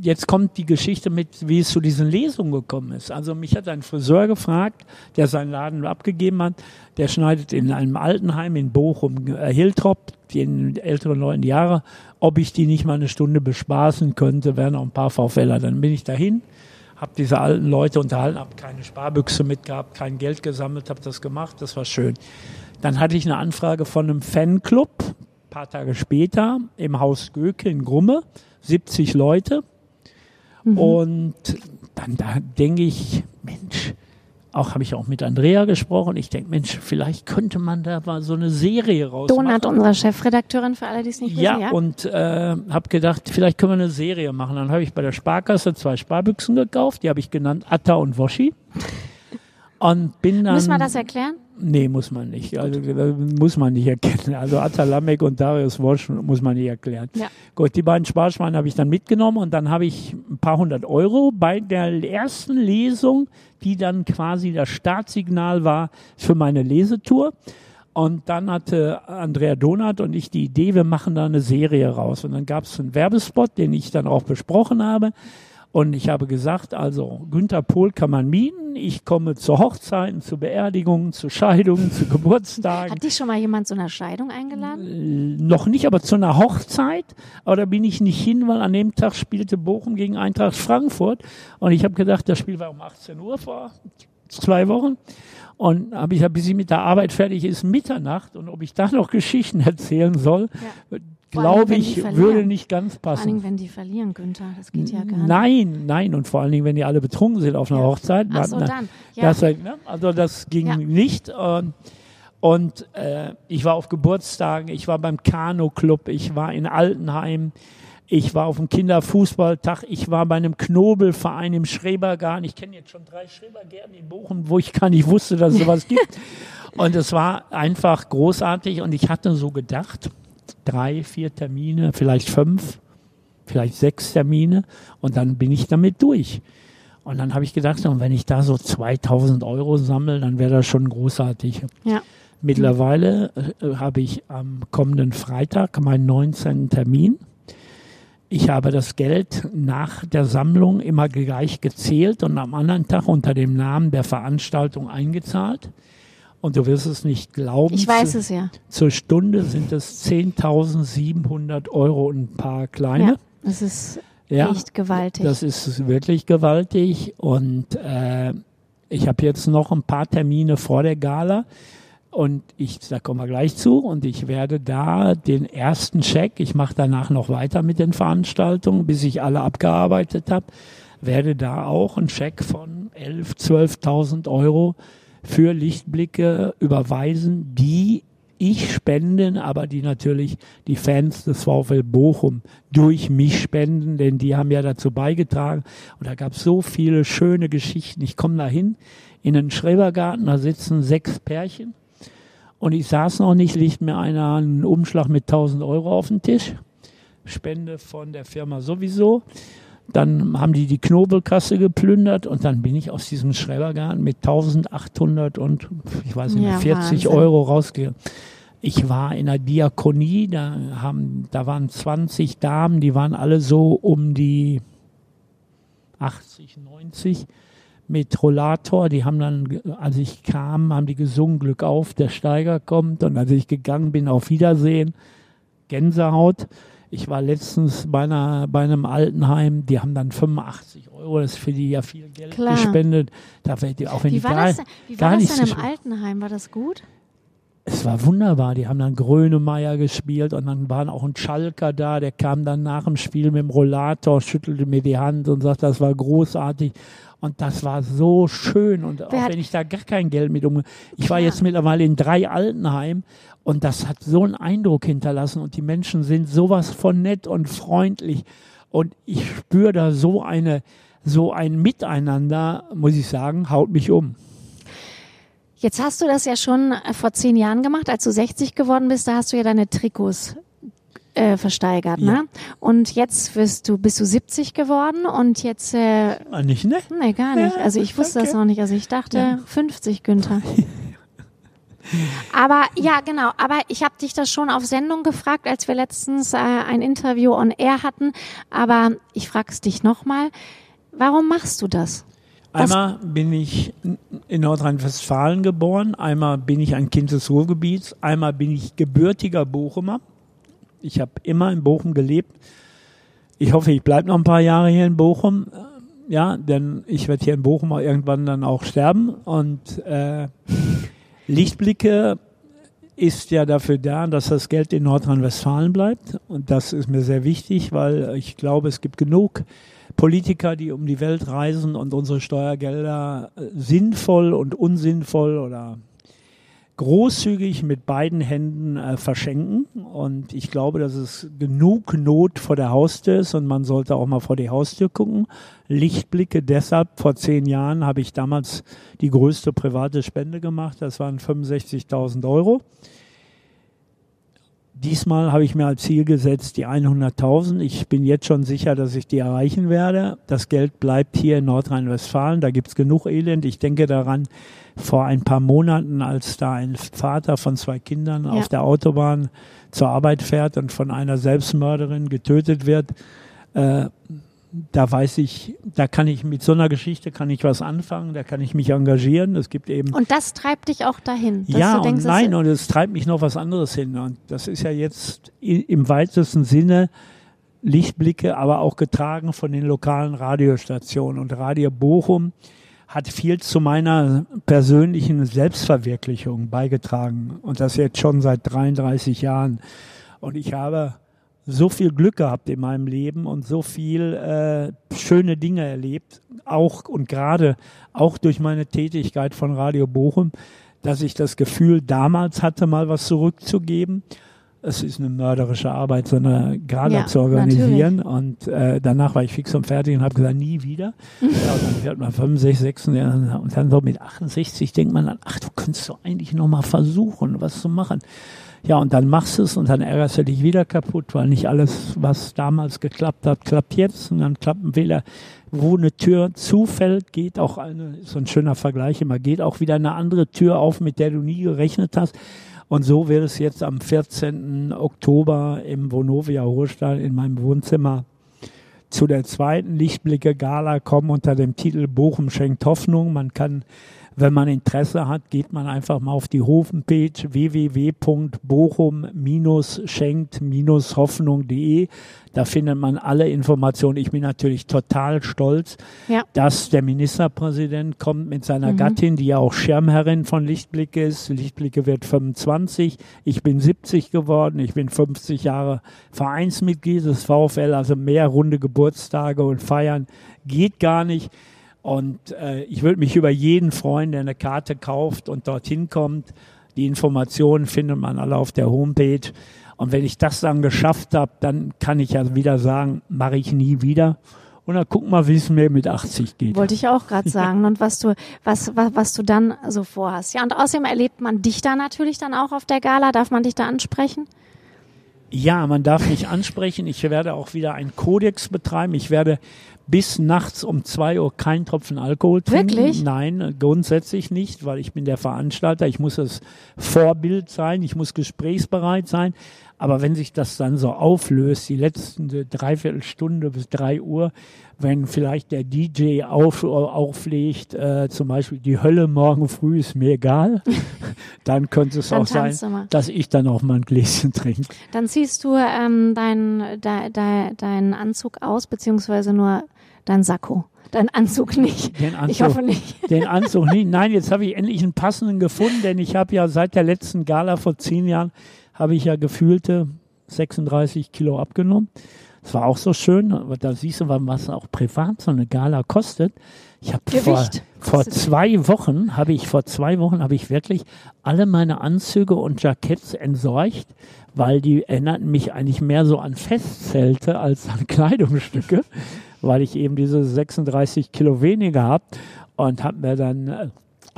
jetzt kommt die Geschichte mit, wie es zu diesen Lesungen gekommen ist. Also mich hat ein Friseur gefragt, der seinen Laden abgegeben hat. Der schneidet in einem Altenheim in Bochum, äh, Hiltrop, den älteren Leuten Jahre, ob ich die nicht mal eine Stunde bespaßen könnte, wären auch ein paar VfLer. Dann bin ich dahin, habe diese alten Leute unterhalten, habe keine Sparbüchse mitgehabt, kein Geld gesammelt, habe das gemacht, das war schön. Dann hatte ich eine Anfrage von einem Fanclub, ein paar Tage später, im Haus Göke in Grumme, 70 Leute. Und dann da denke ich, Mensch, auch habe ich auch mit Andrea gesprochen. Ich denke, Mensch, vielleicht könnte man da mal so eine Serie rausmachen. Donat, unsere Chefredakteurin, für alle, die es nicht Ja, wissen, ja? und äh, habe gedacht, vielleicht können wir eine Serie machen. Dann habe ich bei der Sparkasse zwei Sparbüchsen gekauft, die habe ich genannt Atta und Woshi. Und bin dann. Müssen wir das erklären? Nee, muss man nicht. Also muss man nicht erkennen. Also Atta Lamek und Darius Wosch muss man nicht erklären. Ja. Gut, die beiden Sparschweine habe ich dann mitgenommen und dann habe ich ein paar hundert Euro bei der ersten Lesung, die dann quasi das Startsignal war für meine Lesetour. Und dann hatte Andrea Donat und ich die Idee, wir machen da eine Serie raus. Und dann gab es einen Werbespot, den ich dann auch besprochen habe. Und ich habe gesagt, also Günther Pohl kann man mieten. Ich komme zu Hochzeiten, zu Beerdigungen, zu Scheidungen, zu Geburtstagen. Hat dich schon mal jemand zu einer Scheidung eingeladen? Äh, noch nicht, aber zu einer Hochzeit. Aber da bin ich nicht hin, weil an dem Tag spielte Bochum gegen Eintracht Frankfurt. Und ich habe gedacht, das Spiel war um 18 Uhr vor zwei Wochen. Und habe ich, bis sie mit der Arbeit fertig ist, Mitternacht. Und ob ich da noch Geschichten erzählen soll, Ja. Glaube ich, würde nicht ganz Vor allen Dingen, passen. wenn die verlieren, Günther. Das geht ja gar nicht. Nein, nein. Und vor allen Dingen, wenn die alle betrunken sind auf einer Ja. Hochzeit. Ach so, dann. Ja. das, ne? Also das ging Ja. nicht. Und, und äh, ich war auf Geburtstagen, ich war beim Kanu-Club, ich war in Altenheim, ich war auf dem Kinderfußballtag, ich war bei einem Knobelverein im Schrebergarten. Ich kenne jetzt schon drei Schrebergärten in Bochum, wo ich gar nicht wusste, dass es sowas gibt. Und es war einfach großartig und ich hatte so gedacht, drei, vier Termine, vielleicht fünf, vielleicht sechs Termine und dann bin ich damit durch. Und dann habe ich gedacht, wenn ich da so 2000 Euro sammle, dann wäre das schon großartig. Ja. Mittlerweile äh, habe ich am kommenden Freitag meinen 19. Termin. Ich habe das Geld nach der Sammlung immer gleich gezählt und am anderen Tag unter dem Namen der Veranstaltung eingezahlt. Und du wirst es nicht glauben. Ich weiß es ja. Zur Stunde sind es 10.700 Euro und ein paar kleine. Ja. Das ist Ja, echt gewaltig. das ist wirklich gewaltig und äh, ich habe jetzt noch ein paar Termine vor der Gala und ich, da kommen wir gleich zu und ich werde da den ersten Check, ich mache danach noch weiter mit den Veranstaltungen, bis ich alle abgearbeitet habe, werde da auch einen Check von 11.000, 12.000 Euro für Lichtblicke überweisen, die ich spenden, aber die natürlich die Fans des VfL Bochum durch mich spenden, denn die haben ja dazu beigetragen. Und da gab es so viele schöne Geschichten. Ich komme da hin in den Schrebergarten, da sitzen sechs Pärchen. Und ich saß noch nicht, liegt mir einer einen Umschlag mit 1000 Euro auf den Tisch. Spende von der Firma sowieso. Dann haben die die Knobelkasse geplündert und dann bin ich aus diesem Schrebergarten mit 1800 und ich weiß nicht mehr, Ja, 40 Wahnsinn. Euro rausgegangen. Ich war in der Diakonie, da haben, da waren 20 Damen, die waren alle so um die 80, 90 mit Rollator. Die haben dann, als ich kam, haben die gesungen, Glück auf, der Steiger kommt. Und als ich gegangen bin, auf Wiedersehen, Gänsehaut. Ich war letztens bei, einer, bei einem Altenheim, die haben dann 85 Euro, das ist für die ja viel Geld Klar. gespendet. Da wird die, auch wenn wie die war gar, das, wie gar war das nichts denn im. Altenheim? War das gut? Es war wunderbar. Die haben dann Grönemeyer gespielt und dann waren auch ein Schalker da, der kam dann nach dem Spiel mit dem Rollator, schüttelte mir die Hand und sagte, das war großartig. Und das war so schön. Und auch hat- wenn ich da gar kein Geld mit um. Ich war jetzt mittlerweile in drei Altenheim und das hat so einen Eindruck hinterlassen und die Menschen sind sowas von nett und freundlich. Und ich spüre da so eine, so ein Miteinander, muss ich sagen, haut mich um. Jetzt hast du das ja schon äh, vor zehn Jahren gemacht, als du 60 geworden bist, da hast du ja deine Trikots äh, versteigert, Ja. ne? Und jetzt wirst du, bist du 70 geworden und jetzt, äh, Ah, Nicht, ne? nee, gar nicht. Also ich wusste das okay. noch nicht. Also ich dachte Ja. 50, Günther. Aber ja, genau. Aber ich habe dich das schon auf Sendung gefragt, als wir letztens äh, ein Interview on Air hatten. Aber ich frag's dich nochmal. Warum machst du das? Einmal bin ich in Nordrhein-Westfalen geboren, einmal bin ich ein Kind des Ruhrgebiets, einmal bin ich gebürtiger Bochumer. Ich habe immer in Bochum gelebt. Ich hoffe, ich bleibe noch ein paar Jahre hier in Bochum. Ja, denn ich werde hier in Bochum irgendwann dann auch sterben. Und äh, Lichtblicke ist ja dafür da, dass das Geld in Nordrhein-Westfalen bleibt. Und das ist mir sehr wichtig, weil ich glaube, es gibt genug Politiker, die um die Welt reisen und unsere Steuergelder sinnvoll und unsinnvoll oder großzügig mit beiden Händen äh, verschenken. Und ich glaube, dass es genug Not vor der Haustür ist und man sollte auch mal vor die Haustür gucken. Lichtblicke deshalb, vor zehn Jahren habe ich damals die größte private Spende gemacht. Das waren 65.000 Euro. Diesmal habe ich mir als Ziel gesetzt die 100.000. Ich bin jetzt schon sicher, dass ich die erreichen werde. Das Geld bleibt hier in Nordrhein-Westfalen. Da gibt es genug Elend. Ich denke daran, vor ein paar Monaten, als da ein Vater von zwei Kindern Ja. auf der Autobahn zur Arbeit fährt und von einer Selbstmörderin getötet wird, äh, da weiß ich, da kann ich mit so einer Geschichte kann ich was anfangen, da kann ich mich engagieren. Es gibt eben und das treibt dich auch dahin. ja denkst, und nein und es treibt mich noch was anderes hin und das ist ja jetzt im weitesten Sinne Lichtblicke, aber auch getragen von den lokalen Radiostationen und Radio Bochum hat viel zu meiner persönlichen Selbstverwirklichung beigetragen und das jetzt schon seit 33 Jahren und ich habe so viel Glück gehabt in meinem Leben und so viel äh, schöne Dinge erlebt, auch und gerade auch durch meine Tätigkeit von Radio Bochum, dass ich das Gefühl damals hatte, mal was zurückzugeben. Es ist eine mörderische Arbeit, so eine Gala ja, zu organisieren. Natürlich. Und äh, danach war ich fix und fertig und habe gesagt, nie wieder. ja, und dann wird man 65, 66 und dann so mit 68 denkt man dann, ach, du könntest doch eigentlich noch mal versuchen, was zu machen. Ja, und dann machst du es und dann ärgerst du dich wieder kaputt, weil nicht alles, was damals geklappt hat, klappt jetzt. Und dann klappen wieder, wo eine Tür zufällt, geht auch eine, so ein schöner Vergleich immer, geht auch wieder eine andere Tür auf, mit der du nie gerechnet hast. Und so wird es jetzt am 14. Oktober im Vonovia Ruhrstall in meinem Wohnzimmer zu der zweiten Lichtblicke Gala kommen unter dem Titel Bochum schenkt Hoffnung. Man kann wenn man Interesse hat, geht man einfach mal auf die Homepage www.bochum-schenkt-hoffnung.de. Da findet man alle Informationen. Ich bin natürlich total stolz, ja. dass der Ministerpräsident kommt mit seiner mhm. Gattin, die ja auch Schirmherrin von Lichtblicke ist. Lichtblicke wird 25. Ich bin 70 geworden. Ich bin 50 Jahre Vereinsmitglied des VfL, also mehr runde Geburtstage und Feiern geht gar nicht. Und äh, ich würde mich über jeden freuen, der eine Karte kauft und dorthin kommt. Die Informationen findet man alle auf der Homepage. Und wenn ich das dann geschafft habe, dann kann ich ja wieder sagen, mache ich nie wieder. Und dann guck mal, wie es mir mit 80 geht. Wollte ich auch gerade sagen. Und was du, was, was, was du dann so vorhast. Ja, und außerdem erlebt man dich da natürlich dann auch auf der Gala. Darf man dich da ansprechen? Ja, man darf mich ansprechen. Ich werde auch wieder einen Kodex betreiben. Ich werde bis nachts um zwei Uhr kein Tropfen Alkohol trinken. Wirklich? Nein, grundsätzlich nicht, weil ich bin der Veranstalter. Ich muss das Vorbild sein. Ich muss gesprächsbereit sein. Aber wenn sich das dann so auflöst, die letzten Dreiviertelstunde bis drei Uhr, wenn vielleicht der DJ auf, auflegt, äh, zum Beispiel die Hölle morgen früh ist mir egal, dann könnte es dann auch sein, dass ich dann auch mal ein Gläschen trinke. Dann ziehst du ähm, deinen de, de, dein Anzug aus, beziehungsweise nur dein Sakko. Dein Anzug nicht. Den Anzug, ich hoffe nicht. Den Anzug nicht. Nein, jetzt habe ich endlich einen passenden gefunden, denn ich habe ja seit der letzten Gala vor zehn Jahren habe ich ja gefühlte 36 Kilo abgenommen. Das war auch so schön, aber da siehst du, was auch privat so eine Gala kostet. Ich habe vor, vor zwei Wochen habe ich vor zwei Wochen habe ich wirklich alle meine Anzüge und Jacketts entsorgt, weil die erinnerten mich eigentlich mehr so an Festzelte als an Kleidungsstücke, weil ich eben diese 36 Kilo weniger habe und habe mir dann äh,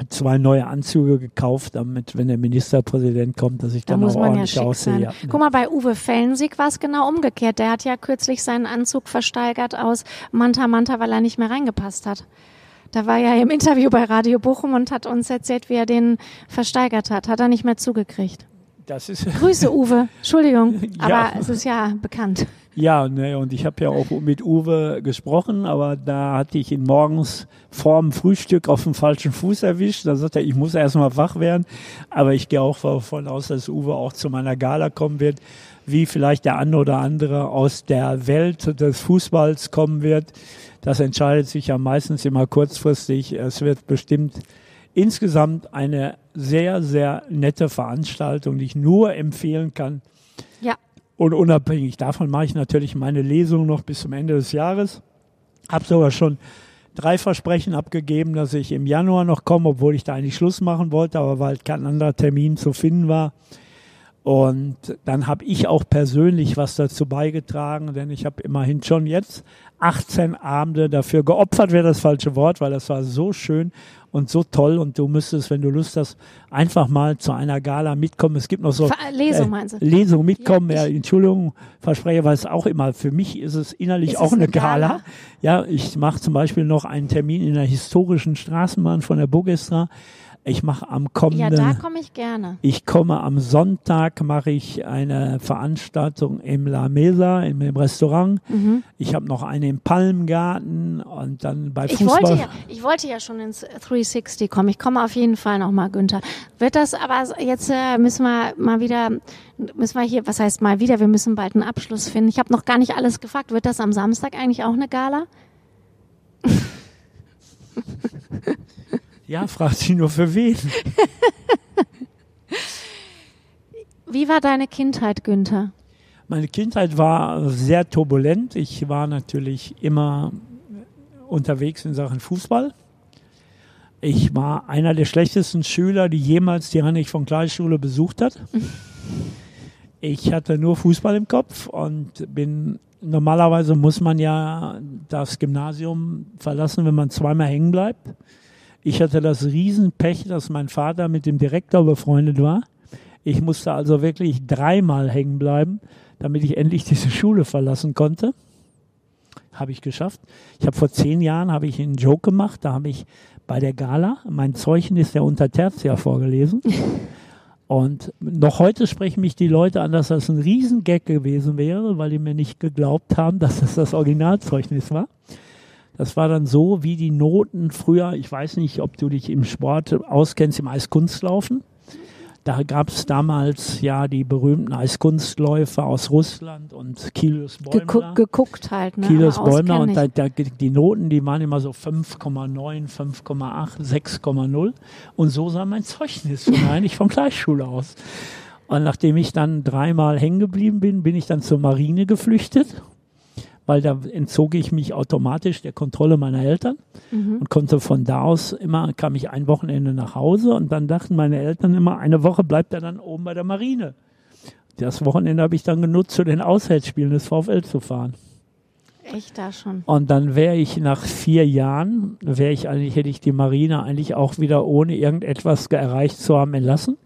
zwei neue Anzüge gekauft, damit, wenn der Ministerpräsident kommt, dass ich da dann auch ordentlich ja aussehe. Ja. Guck mal, bei Uwe Fellensig war es genau umgekehrt. Der hat ja kürzlich seinen Anzug versteigert aus Manta Manta, weil er nicht mehr reingepasst hat. Da war er im Interview bei Radio Bochum und hat uns erzählt, wie er den versteigert hat. Hat er nicht mehr zugekriegt. Das ist Grüße, Uwe. Entschuldigung, aber ja. es ist ja bekannt. Ja, ne, und ich habe ja auch mit Uwe gesprochen, aber da hatte ich ihn morgens vorm Frühstück auf dem falschen Fuß erwischt. Da sagt er, ich muss erstmal wach werden. Aber ich gehe auch davon aus, dass Uwe auch zu meiner Gala kommen wird, wie vielleicht der andere oder andere aus der Welt des Fußballs kommen wird. Das entscheidet sich ja meistens immer kurzfristig. Es wird bestimmt insgesamt eine sehr, sehr nette Veranstaltung, die ich nur empfehlen kann. Ja. Und unabhängig davon mache ich natürlich meine Lesung noch bis zum Ende des Jahres. Habe sogar schon drei Versprechen abgegeben, dass ich im Januar noch komme, obwohl ich da eigentlich Schluss machen wollte, aber weil kein anderer Termin zu finden war. Und dann habe ich auch persönlich was dazu beigetragen, denn ich habe immerhin schon jetzt 18 Abende dafür geopfert, wäre das falsche Wort, weil das war so schön und so toll und du müsstest, wenn du Lust hast, einfach mal zu einer Gala mitkommen. Es gibt noch so Lesung, äh, meinst du? Lesung mitkommen. Ja, ja Entschuldigung, verspreche, weil es auch immer für mich ist es innerlich ist auch es eine, eine Gala. Gala. Ja, ich mache zum Beispiel noch einen Termin in der historischen Straßenbahn von der Burgestra Ich mache am Ja, kommenden, da komme ich gerne. ich komme am Sonntag, mache ich eine Veranstaltung im La Mesa, im, im Restaurant. Mhm. Ich habe noch eine im Palmgarten und dann bei Ich Fußball. wollte, ja, ich wollte ja schon ins 360 kommen. Ich komme auf jeden Fall nochmal, Günther. Wird das, aber jetzt äh, müssen wir mal wieder, müssen wir hier, was heißt mal wieder, wir müssen bald einen Abschluss finden. Ich habe noch gar nicht alles gefragt. Wird das am Samstag eigentlich auch eine Gala? Ja, fragt sie nur für wen. Wie war deine Kindheit, Günther? Meine Kindheit war sehr turbulent. Ich war natürlich immer unterwegs in Sachen Fußball. Ich war einer der schlechtesten Schüler, die jemals die Heinrich von Kleist Schule besucht hat. Ich hatte nur Fußball im Kopf und bin normalerweise muss man ja das Gymnasium verlassen, wenn man zweimal hängen bleibt. Ich hatte das Riesenpech, dass mein Vater mit dem Direktor befreundet war. Ich musste also wirklich dreimal hängen bleiben, damit ich endlich diese Schule verlassen konnte. Habe ich geschafft. Ich habe vor zehn Jahren habe ich einen Joke gemacht. Da habe ich bei der Gala mein Zeugnis der Untertertia vorgelesen. Und noch heute sprechen mich die Leute an, dass das ein Riesengag gewesen wäre, weil die mir nicht geglaubt haben, dass das das Originalzeugnis war. Das war dann so wie die Noten früher. Ich weiß nicht, ob du dich im Sport auskennst, im Eiskunstlaufen. Da gab es damals ja die berühmten Eiskunstläufer aus Russland und Kilius Bäumler. Geguckt, geguckt halt, ne? Kilius Bäumler und da, da, die Noten, die waren immer so 5,9, 5,8, 6,0 und so sah mein Zeugnis von eigentlich von Gleichschule aus. Und nachdem ich dann dreimal hängen geblieben bin, bin ich dann zur Marine geflüchtet, weil da entzog ich mich automatisch der Kontrolle meiner Eltern Mhm. und konnte von da aus immer, kam ich ein Wochenende nach Hause und dann dachten meine Eltern immer, eine Woche bleibt er dann oben bei der Marine. Das Wochenende habe ich dann genutzt, zu den Auswärtsspielen des VfL zu fahren. Echt da schon. Und dann wäre ich nach vier Jahren, wäre ich eigentlich, hätte ich die Marine eigentlich auch wieder ohne irgendetwas ge- erreicht zu haben entlassen.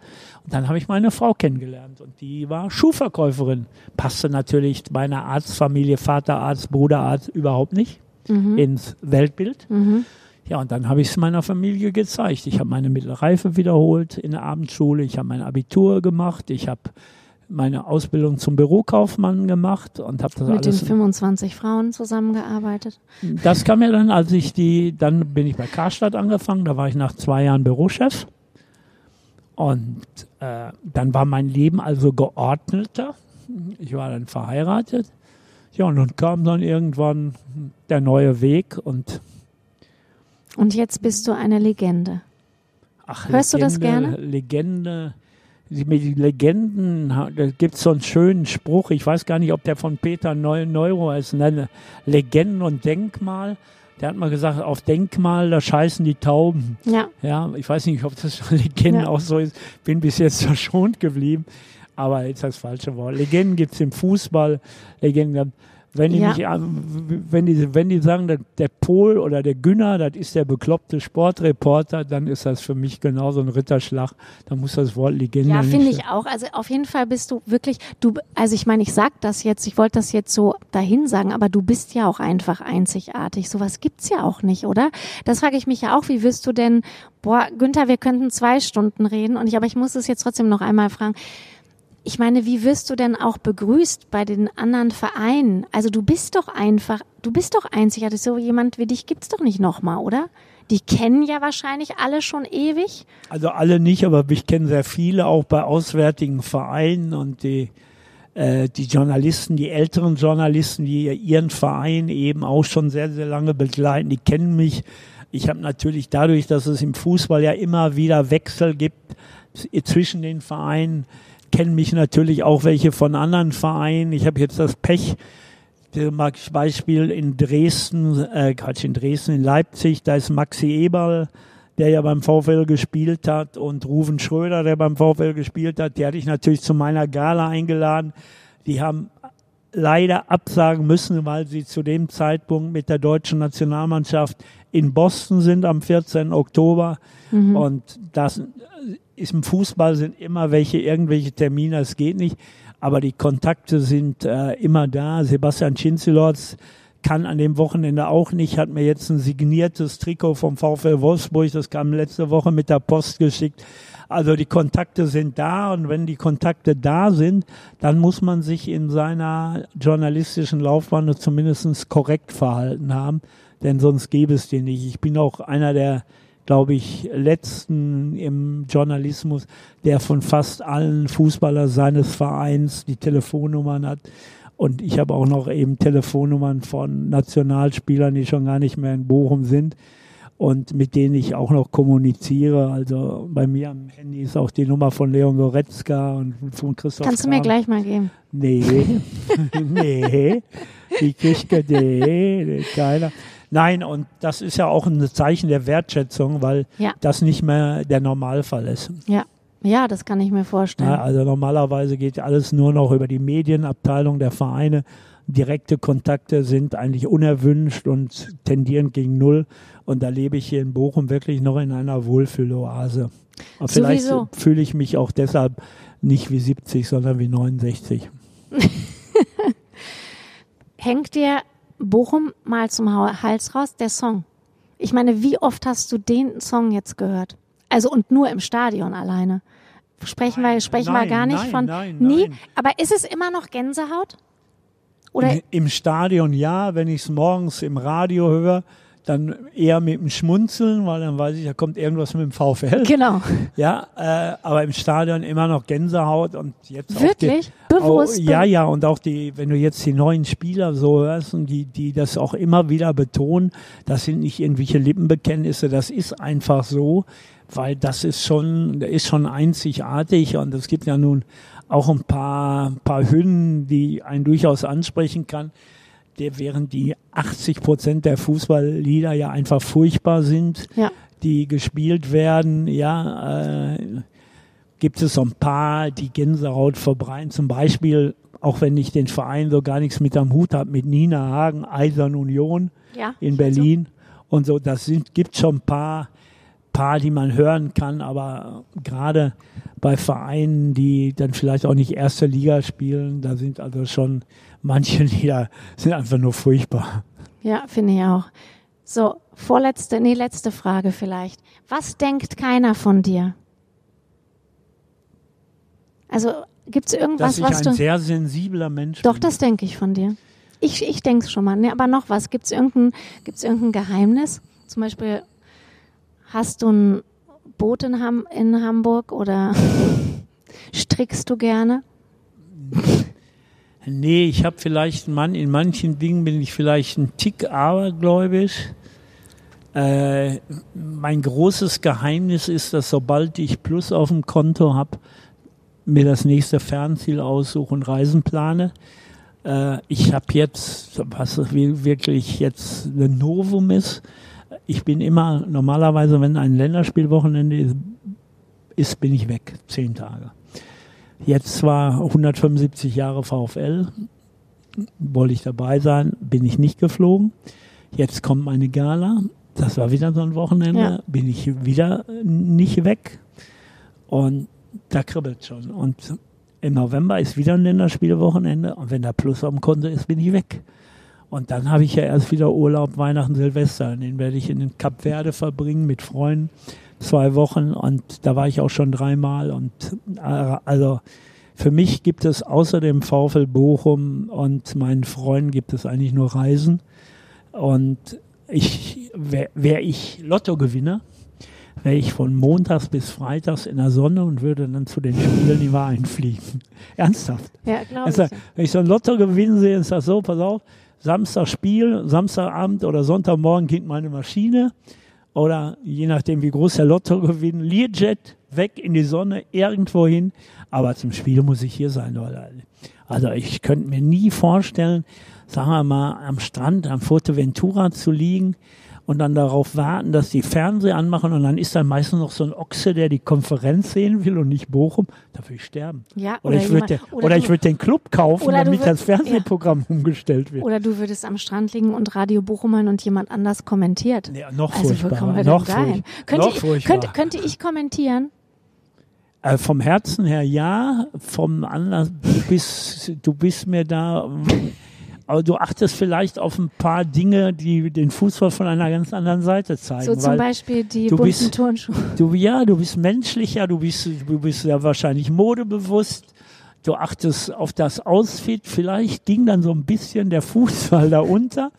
Und dann habe ich meine Frau kennengelernt und die war Schuhverkäuferin. Passte natürlich bei einer Arztfamilie, Vaterarzt, Bruderarzt überhaupt nicht ins Weltbild. Mhm. Ja, und dann habe ich es meiner Familie gezeigt. Ich habe meine mittlere Reife wiederholt in der Abendschule, ich habe mein Abitur gemacht, ich habe meine Ausbildung zum Bürokaufmann gemacht und habe das Mit den alles 25 Frauen zusammengearbeitet. das kam ja dann, als ich die, dann bin ich bei Karstadt angefangen, da war ich nach zwei Jahren Bürochef. Und äh, dann war mein Leben also geordneter. Ich war dann verheiratet. Ja, und dann kam dann irgendwann der neue Weg und Und jetzt bist du eine Legende. ach, Hörst du das gerne? Legende. Die, mit Legenden, da gibt es so einen schönen Spruch, ich weiß gar nicht, ob der von Peter Neu Neuro ist? Legenden und Denkmal. Der hat mal gesagt, auf Denkmal, da scheißen die Tauben. Ja. Ja, ich weiß nicht, ob das von Legenden Ja. auch so ist. Bin bis jetzt verschont geblieben. Aber jetzt das falsche Wort. Legenden gibt es im Fußball. Legenden. Wenn die, Ja. mich, an- wenn, die, wenn die sagen, der, der Pol oder der Günner, das ist der bekloppte Sportreporter, dann ist das für mich genauso ein Ritterschlag. Da muss das Wort Legende Ja, nicht finde ich auch. Also auf jeden Fall bist du wirklich, du, also ich meine, ich sag das jetzt, ich wollte das jetzt so dahin sagen, aber du bist ja auch einfach einzigartig. Sowas gibt's ja auch nicht, oder? Das frage ich mich ja auch. Wie wirst du denn, boah, Günther, wir könnten zwei Stunden reden und ich, aber ich muss es jetzt trotzdem noch einmal fragen. Ich meine, wie wirst du denn auch begrüßt bei den anderen Vereinen? Also du bist doch einfach, du bist doch einzigartig. So jemand wie dich gibt's doch nicht nochmal, oder? Die kennen ja wahrscheinlich alle schon ewig. Also alle nicht, aber ich kenne sehr viele, auch bei auswärtigen Vereinen und die, äh, die Journalisten, die älteren Journalisten, die ihren Verein eben auch schon sehr, sehr lange begleiten, die kennen mich. Ich habe natürlich dadurch, dass es im Fußball ja immer wieder Wechsel gibt zwischen den Vereinen, kennen mich natürlich auch welche von anderen Vereinen. Ich habe jetzt das Pech, Beispiel in Dresden, äh, Quatsch, in Dresden, in Leipzig, da ist Maxi Eberl, der ja beim VfL gespielt hat und Ruven Schröder, der beim VfL gespielt hat, die hatte ich natürlich zu meiner Gala eingeladen. Die haben leider absagen müssen, weil sie zu dem Zeitpunkt mit der deutschen Nationalmannschaft in Boston sind am 14. Oktober. Und das ist im Fußball sind immer welche, irgendwelche Termine, es geht nicht. Aber die Kontakte sind äh, immer da. Sebastian Schinzelotz kann an dem Wochenende auch nicht, hat mir jetzt ein signiertes Trikot vom VfL Wolfsburg, das kam letzte Woche mit der Post geschickt. Also die Kontakte sind da und wenn die Kontakte da sind, dann muss man sich in seiner journalistischen Laufbahn zumindest korrekt verhalten haben, denn sonst gäbe es die nicht. Ich bin auch einer der, glaube ich, letzten im Journalismus, der von fast allen Fußballer seines Vereins die Telefonnummern hat. Und ich habe auch noch eben Telefonnummern von Nationalspielern, die schon gar nicht mehr in Bochum sind und mit denen ich auch noch kommuniziere. Also bei mir am Handy ist auch die Nummer von Leon Goretzka und von Christoph. Kannst du mir gleich mal geben? Nee, nee, die kriegt nee, keiner. Nein, und das ist ja auch ein Zeichen der Wertschätzung, weil ja. das nicht mehr der Normalfall ist. Ja. Ja, das kann ich mir vorstellen. Ja, also normalerweise geht alles nur noch über die Medienabteilung der Vereine direkte Kontakte sind eigentlich unerwünscht und tendieren gegen Null. Und da lebe ich hier in Bochum wirklich noch in einer Wohlfühloase. Aber vielleicht fühle ich mich auch deshalb nicht wie 70, sondern wie 69. Hängt dir Bochum mal zum Hals raus, der Song? Ich meine, wie oft hast du den Song jetzt gehört? Also und nur im Stadion alleine. Sprechen wir, sprechen nein, wir gar nicht nein, von. Nein, nie. Aber ist es immer noch Gänsehaut? Oder Im, Im Stadion ja, wenn ich es morgens im Radio höre, dann eher mit dem Schmunzeln, weil dann weiß ich, da kommt irgendwas mit dem VfL. Genau. Ja, äh, aber im Stadion immer noch Gänsehaut und jetzt Wirklich? auch die, Bewusst? Auch, ja, ja, und auch die, wenn du jetzt die neuen Spieler so hörst und die, die das auch immer wieder betonen, das sind nicht irgendwelche Lippenbekenntnisse, das ist einfach so, weil das ist schon, ist schon einzigartig und es gibt ja nun auch ein paar, paar Hymnen, die einen durchaus ansprechen kann. Der, während die 80 Prozent der Fußballlieder ja einfach furchtbar sind, ja. die gespielt werden, ja, äh, gibt es so ein paar, die Gänsehaut verbreiten. Zum Beispiel, auch wenn ich den Verein so gar nichts mit am Hut habe, mit Nina Hagen, Eisern Union ja, in Berlin so. und so. Das sind, gibt schon ein paar, paar, die man hören kann, aber gerade bei Vereinen, die dann vielleicht auch nicht erste Liga spielen. Da sind also schon manche Lieder sind einfach nur furchtbar. Ja, finde ich auch. So, vorletzte, nee, letzte Frage vielleicht. Was denkt keiner von dir? Also gibt es irgendwas, Dass ich was ein du. sehr sensibler Mensch Doch, bin. das denke ich von dir. Ich, ich denke es schon mal. Nee, aber noch was. Gibt es irgendein, gibt's irgendein Geheimnis? Zum Beispiel, hast du ein Boot in, Ham in Hamburg oder strickst du gerne? Nee, ich habe vielleicht einen Mann, in manchen Dingen bin ich vielleicht ein Tick abergläubisch. Äh, mein großes Geheimnis ist, dass sobald ich Plus auf dem Konto habe, mir das nächste Fernziel aussuche und Reisen plane. Äh, ich habe jetzt, was wirklich jetzt ein Novum ist, ich bin immer, normalerweise, wenn ein Länderspielwochenende ist, bin ich weg, zehn Tage. Jetzt zwar 175 Jahre VfL, wollte ich dabei sein, bin ich nicht geflogen. Jetzt kommt meine Gala, das war wieder so ein Wochenende, ja. bin ich wieder nicht weg. Und da kribbelt schon. Und im November ist wieder ein Länderspielwochenende und wenn da Plus am Konto ist, bin ich weg. Und dann habe ich ja erst wieder Urlaub, Weihnachten, Silvester. Den werde ich in den Kap Verde verbringen mit Freunden. Zwei Wochen und da war ich auch schon dreimal. Und äh, also für mich gibt es außer dem VfL Bochum und meinen Freunden gibt es eigentlich nur Reisen. Und ich wäre wär ich Lottogewinner, wäre ich von montags bis freitags in der Sonne und würde dann zu den Spielen immer einfliegen. Ernsthaft. Ja, glaube also, Wenn ich so ein Lotto gewinnen sehe, ist das so, pass auf, Samstag Spiel, Samstagabend oder Sonntagmorgen geht meine Maschine oder je nachdem wie groß der Lotto gewinnt, Learjet weg in die Sonne, irgendwo hin. Aber zum Spiel muss ich hier sein, Leute. Also ich könnte mir nie vorstellen, sagen wir mal, am Strand, am Fuerteventura zu liegen und dann darauf warten, dass die Fernseher anmachen und dann ist dann meistens noch so ein Ochse, der die Konferenz sehen will und nicht Bochum, da würde ich sterben. Ja, oder, oder ich würde oder, oder ich würde den Club kaufen, damit würd, das Fernsehprogramm ja. umgestellt wird. Oder du würdest am Strand liegen und Radio Bochum hören und jemand anders kommentiert. Ja, noch also, furchtbarer. noch, furch könnte, noch ich, furchtbar. Könnte, könnte ich kommentieren? Äh, vom Herzen her ja, vom Anlass, du bist, du bist mir da Aber du achtest vielleicht auf ein paar Dinge, die den Fußball von einer ganz anderen Seite zeigen. So zum Beispiel die bunten bist- Turnschuhe. Du, ja, du bist menschlicher, du bist, du bist ja wahrscheinlich modebewusst. Du achtest auf das Outfit. Vielleicht ging dann so ein bisschen der Fußball da unter.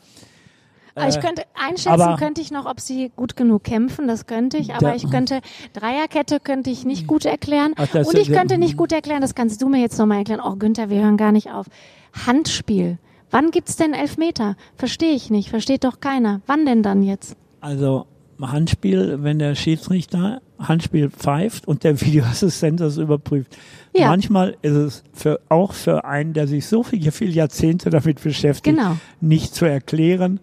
Ich Äh, könnte einschätzen, aber- könnte ich noch, ob sie gut genug kämpfen, das könnte ich. Aber Da- ich könnte Dreierkette könnte ich nicht gut erklären. Ach, Und ich könnte nicht gut erklären, das kannst du mir jetzt nochmal erklären. Oh Günther, wir hören gar nicht auf. Handspiel. Wann gibt's denn Elfmeter? Verstehe ich nicht. Versteht doch keiner. Wann denn dann jetzt? Also Handspiel, wenn der Schiedsrichter Handspiel pfeift und der Videoassistent das überprüft. Ja. Manchmal ist es für, auch für einen, der sich so viele, viele Jahrzehnte damit beschäftigt, Genau. nicht zu erklären.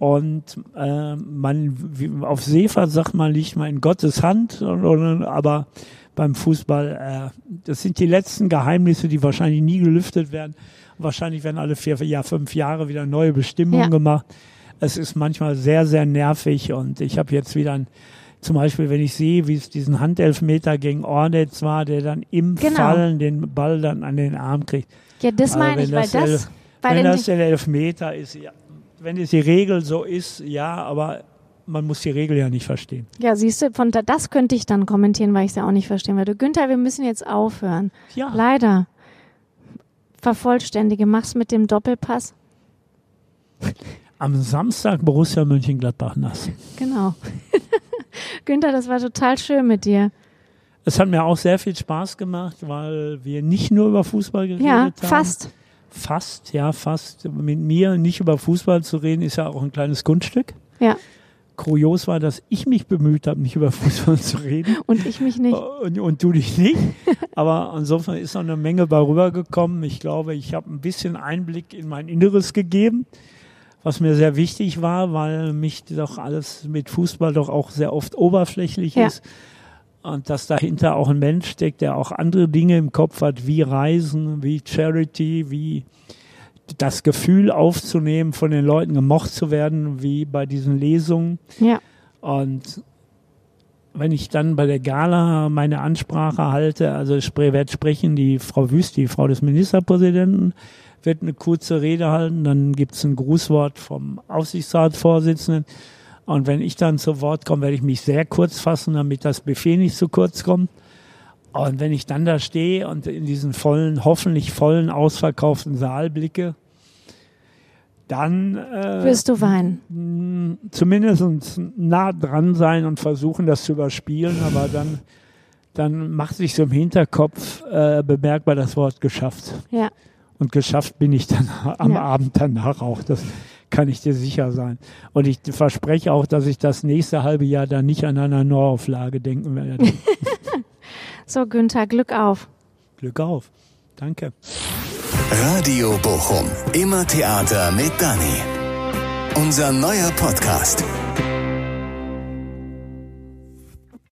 Und äh, man wie, auf Seefahrt sagt man, liegt man in Gottes Hand, aber beim Fußball, äh, das sind die letzten Geheimnisse, die wahrscheinlich nie gelüftet werden. Wahrscheinlich werden alle vier, ja, fünf Jahre wieder neue Bestimmungen Ja. gemacht. Es ist manchmal sehr, sehr nervig und ich habe jetzt wieder ein, zum Beispiel, wenn ich sehe, wie es diesen Handelfmeter gegen Ornetz war, der dann im Genau. Fallen den Ball dann an den Arm kriegt. Ja, das meine wenn ich, weil das das, Elf- weil wenn das der Elfmeter ist, ja. Wenn es die Regel so ist, ja, aber man muss die Regel ja nicht verstehen. ja, siehst du, von da, das könnte ich dann kommentieren, weil ich es ja auch nicht verstehen würde. Günther, wir müssen jetzt aufhören. Ja, Leider. Vervollständige, mach's mit dem Doppelpass. am Samstag Borussia Mönchengladbach nass. Genau. Günther, das war total schön mit dir. Es hat mir auch sehr viel Spaß gemacht, weil wir nicht nur über Fußball geredet Ja, haben. fast. Fast, ja, fast. Mit mir nicht über Fußball zu reden, ist ja auch ein kleines Kunststück. Ja. Kurios war, dass ich mich bemüht habe, nicht über Fußball zu reden. Und ich mich nicht. Und, und du dich nicht. Aber insofern ist noch eine Menge bei rübergekommen. Ich glaube, ich habe ein bisschen Einblick in mein Inneres gegeben, was mir sehr wichtig war, weil mich doch alles mit Fußball doch auch sehr oft oberflächlich Ja. ist. Und dass dahinter auch ein Mensch steckt, der auch andere Dinge im Kopf hat, wie Reisen, wie Charity, wie das Gefühl aufzunehmen, von den Leuten gemocht zu werden, wie bei diesen Lesungen. Ja. Und wenn ich dann bei der Gala meine Ansprache halte, also ich werde sprechen, die Frau Wüst, die Frau des Ministerpräsidenten, wird eine kurze Rede halten, dann gibt es ein Grußwort vom Aufsichtsratsvorsitzenden. Und wenn ich dann zu Wort komme, werde ich mich sehr kurz fassen, damit das Buffet nicht zu kurz kommt. Und wenn ich dann da stehe und in diesen vollen, hoffentlich vollen, ausverkauften Saal blicke, dann äh, Wirst du weinen? zumindest nah dran sein und versuchen, das zu überspielen, aber dann, dann macht sich so im Hinterkopf äh, bemerkbar das Wort geschafft. Ja. Und geschafft bin ich dann am Ja. Abend danach auch. Das kann ich dir sicher sein. Und ich verspreche auch, dass ich das nächste halbe Jahr dann nicht an einer Neuauflage denken werde. So, Günther, Glück auf. Glück auf. Danke. Radio Bochum. Immer Theater mit Dani. Unser neuer Podcast.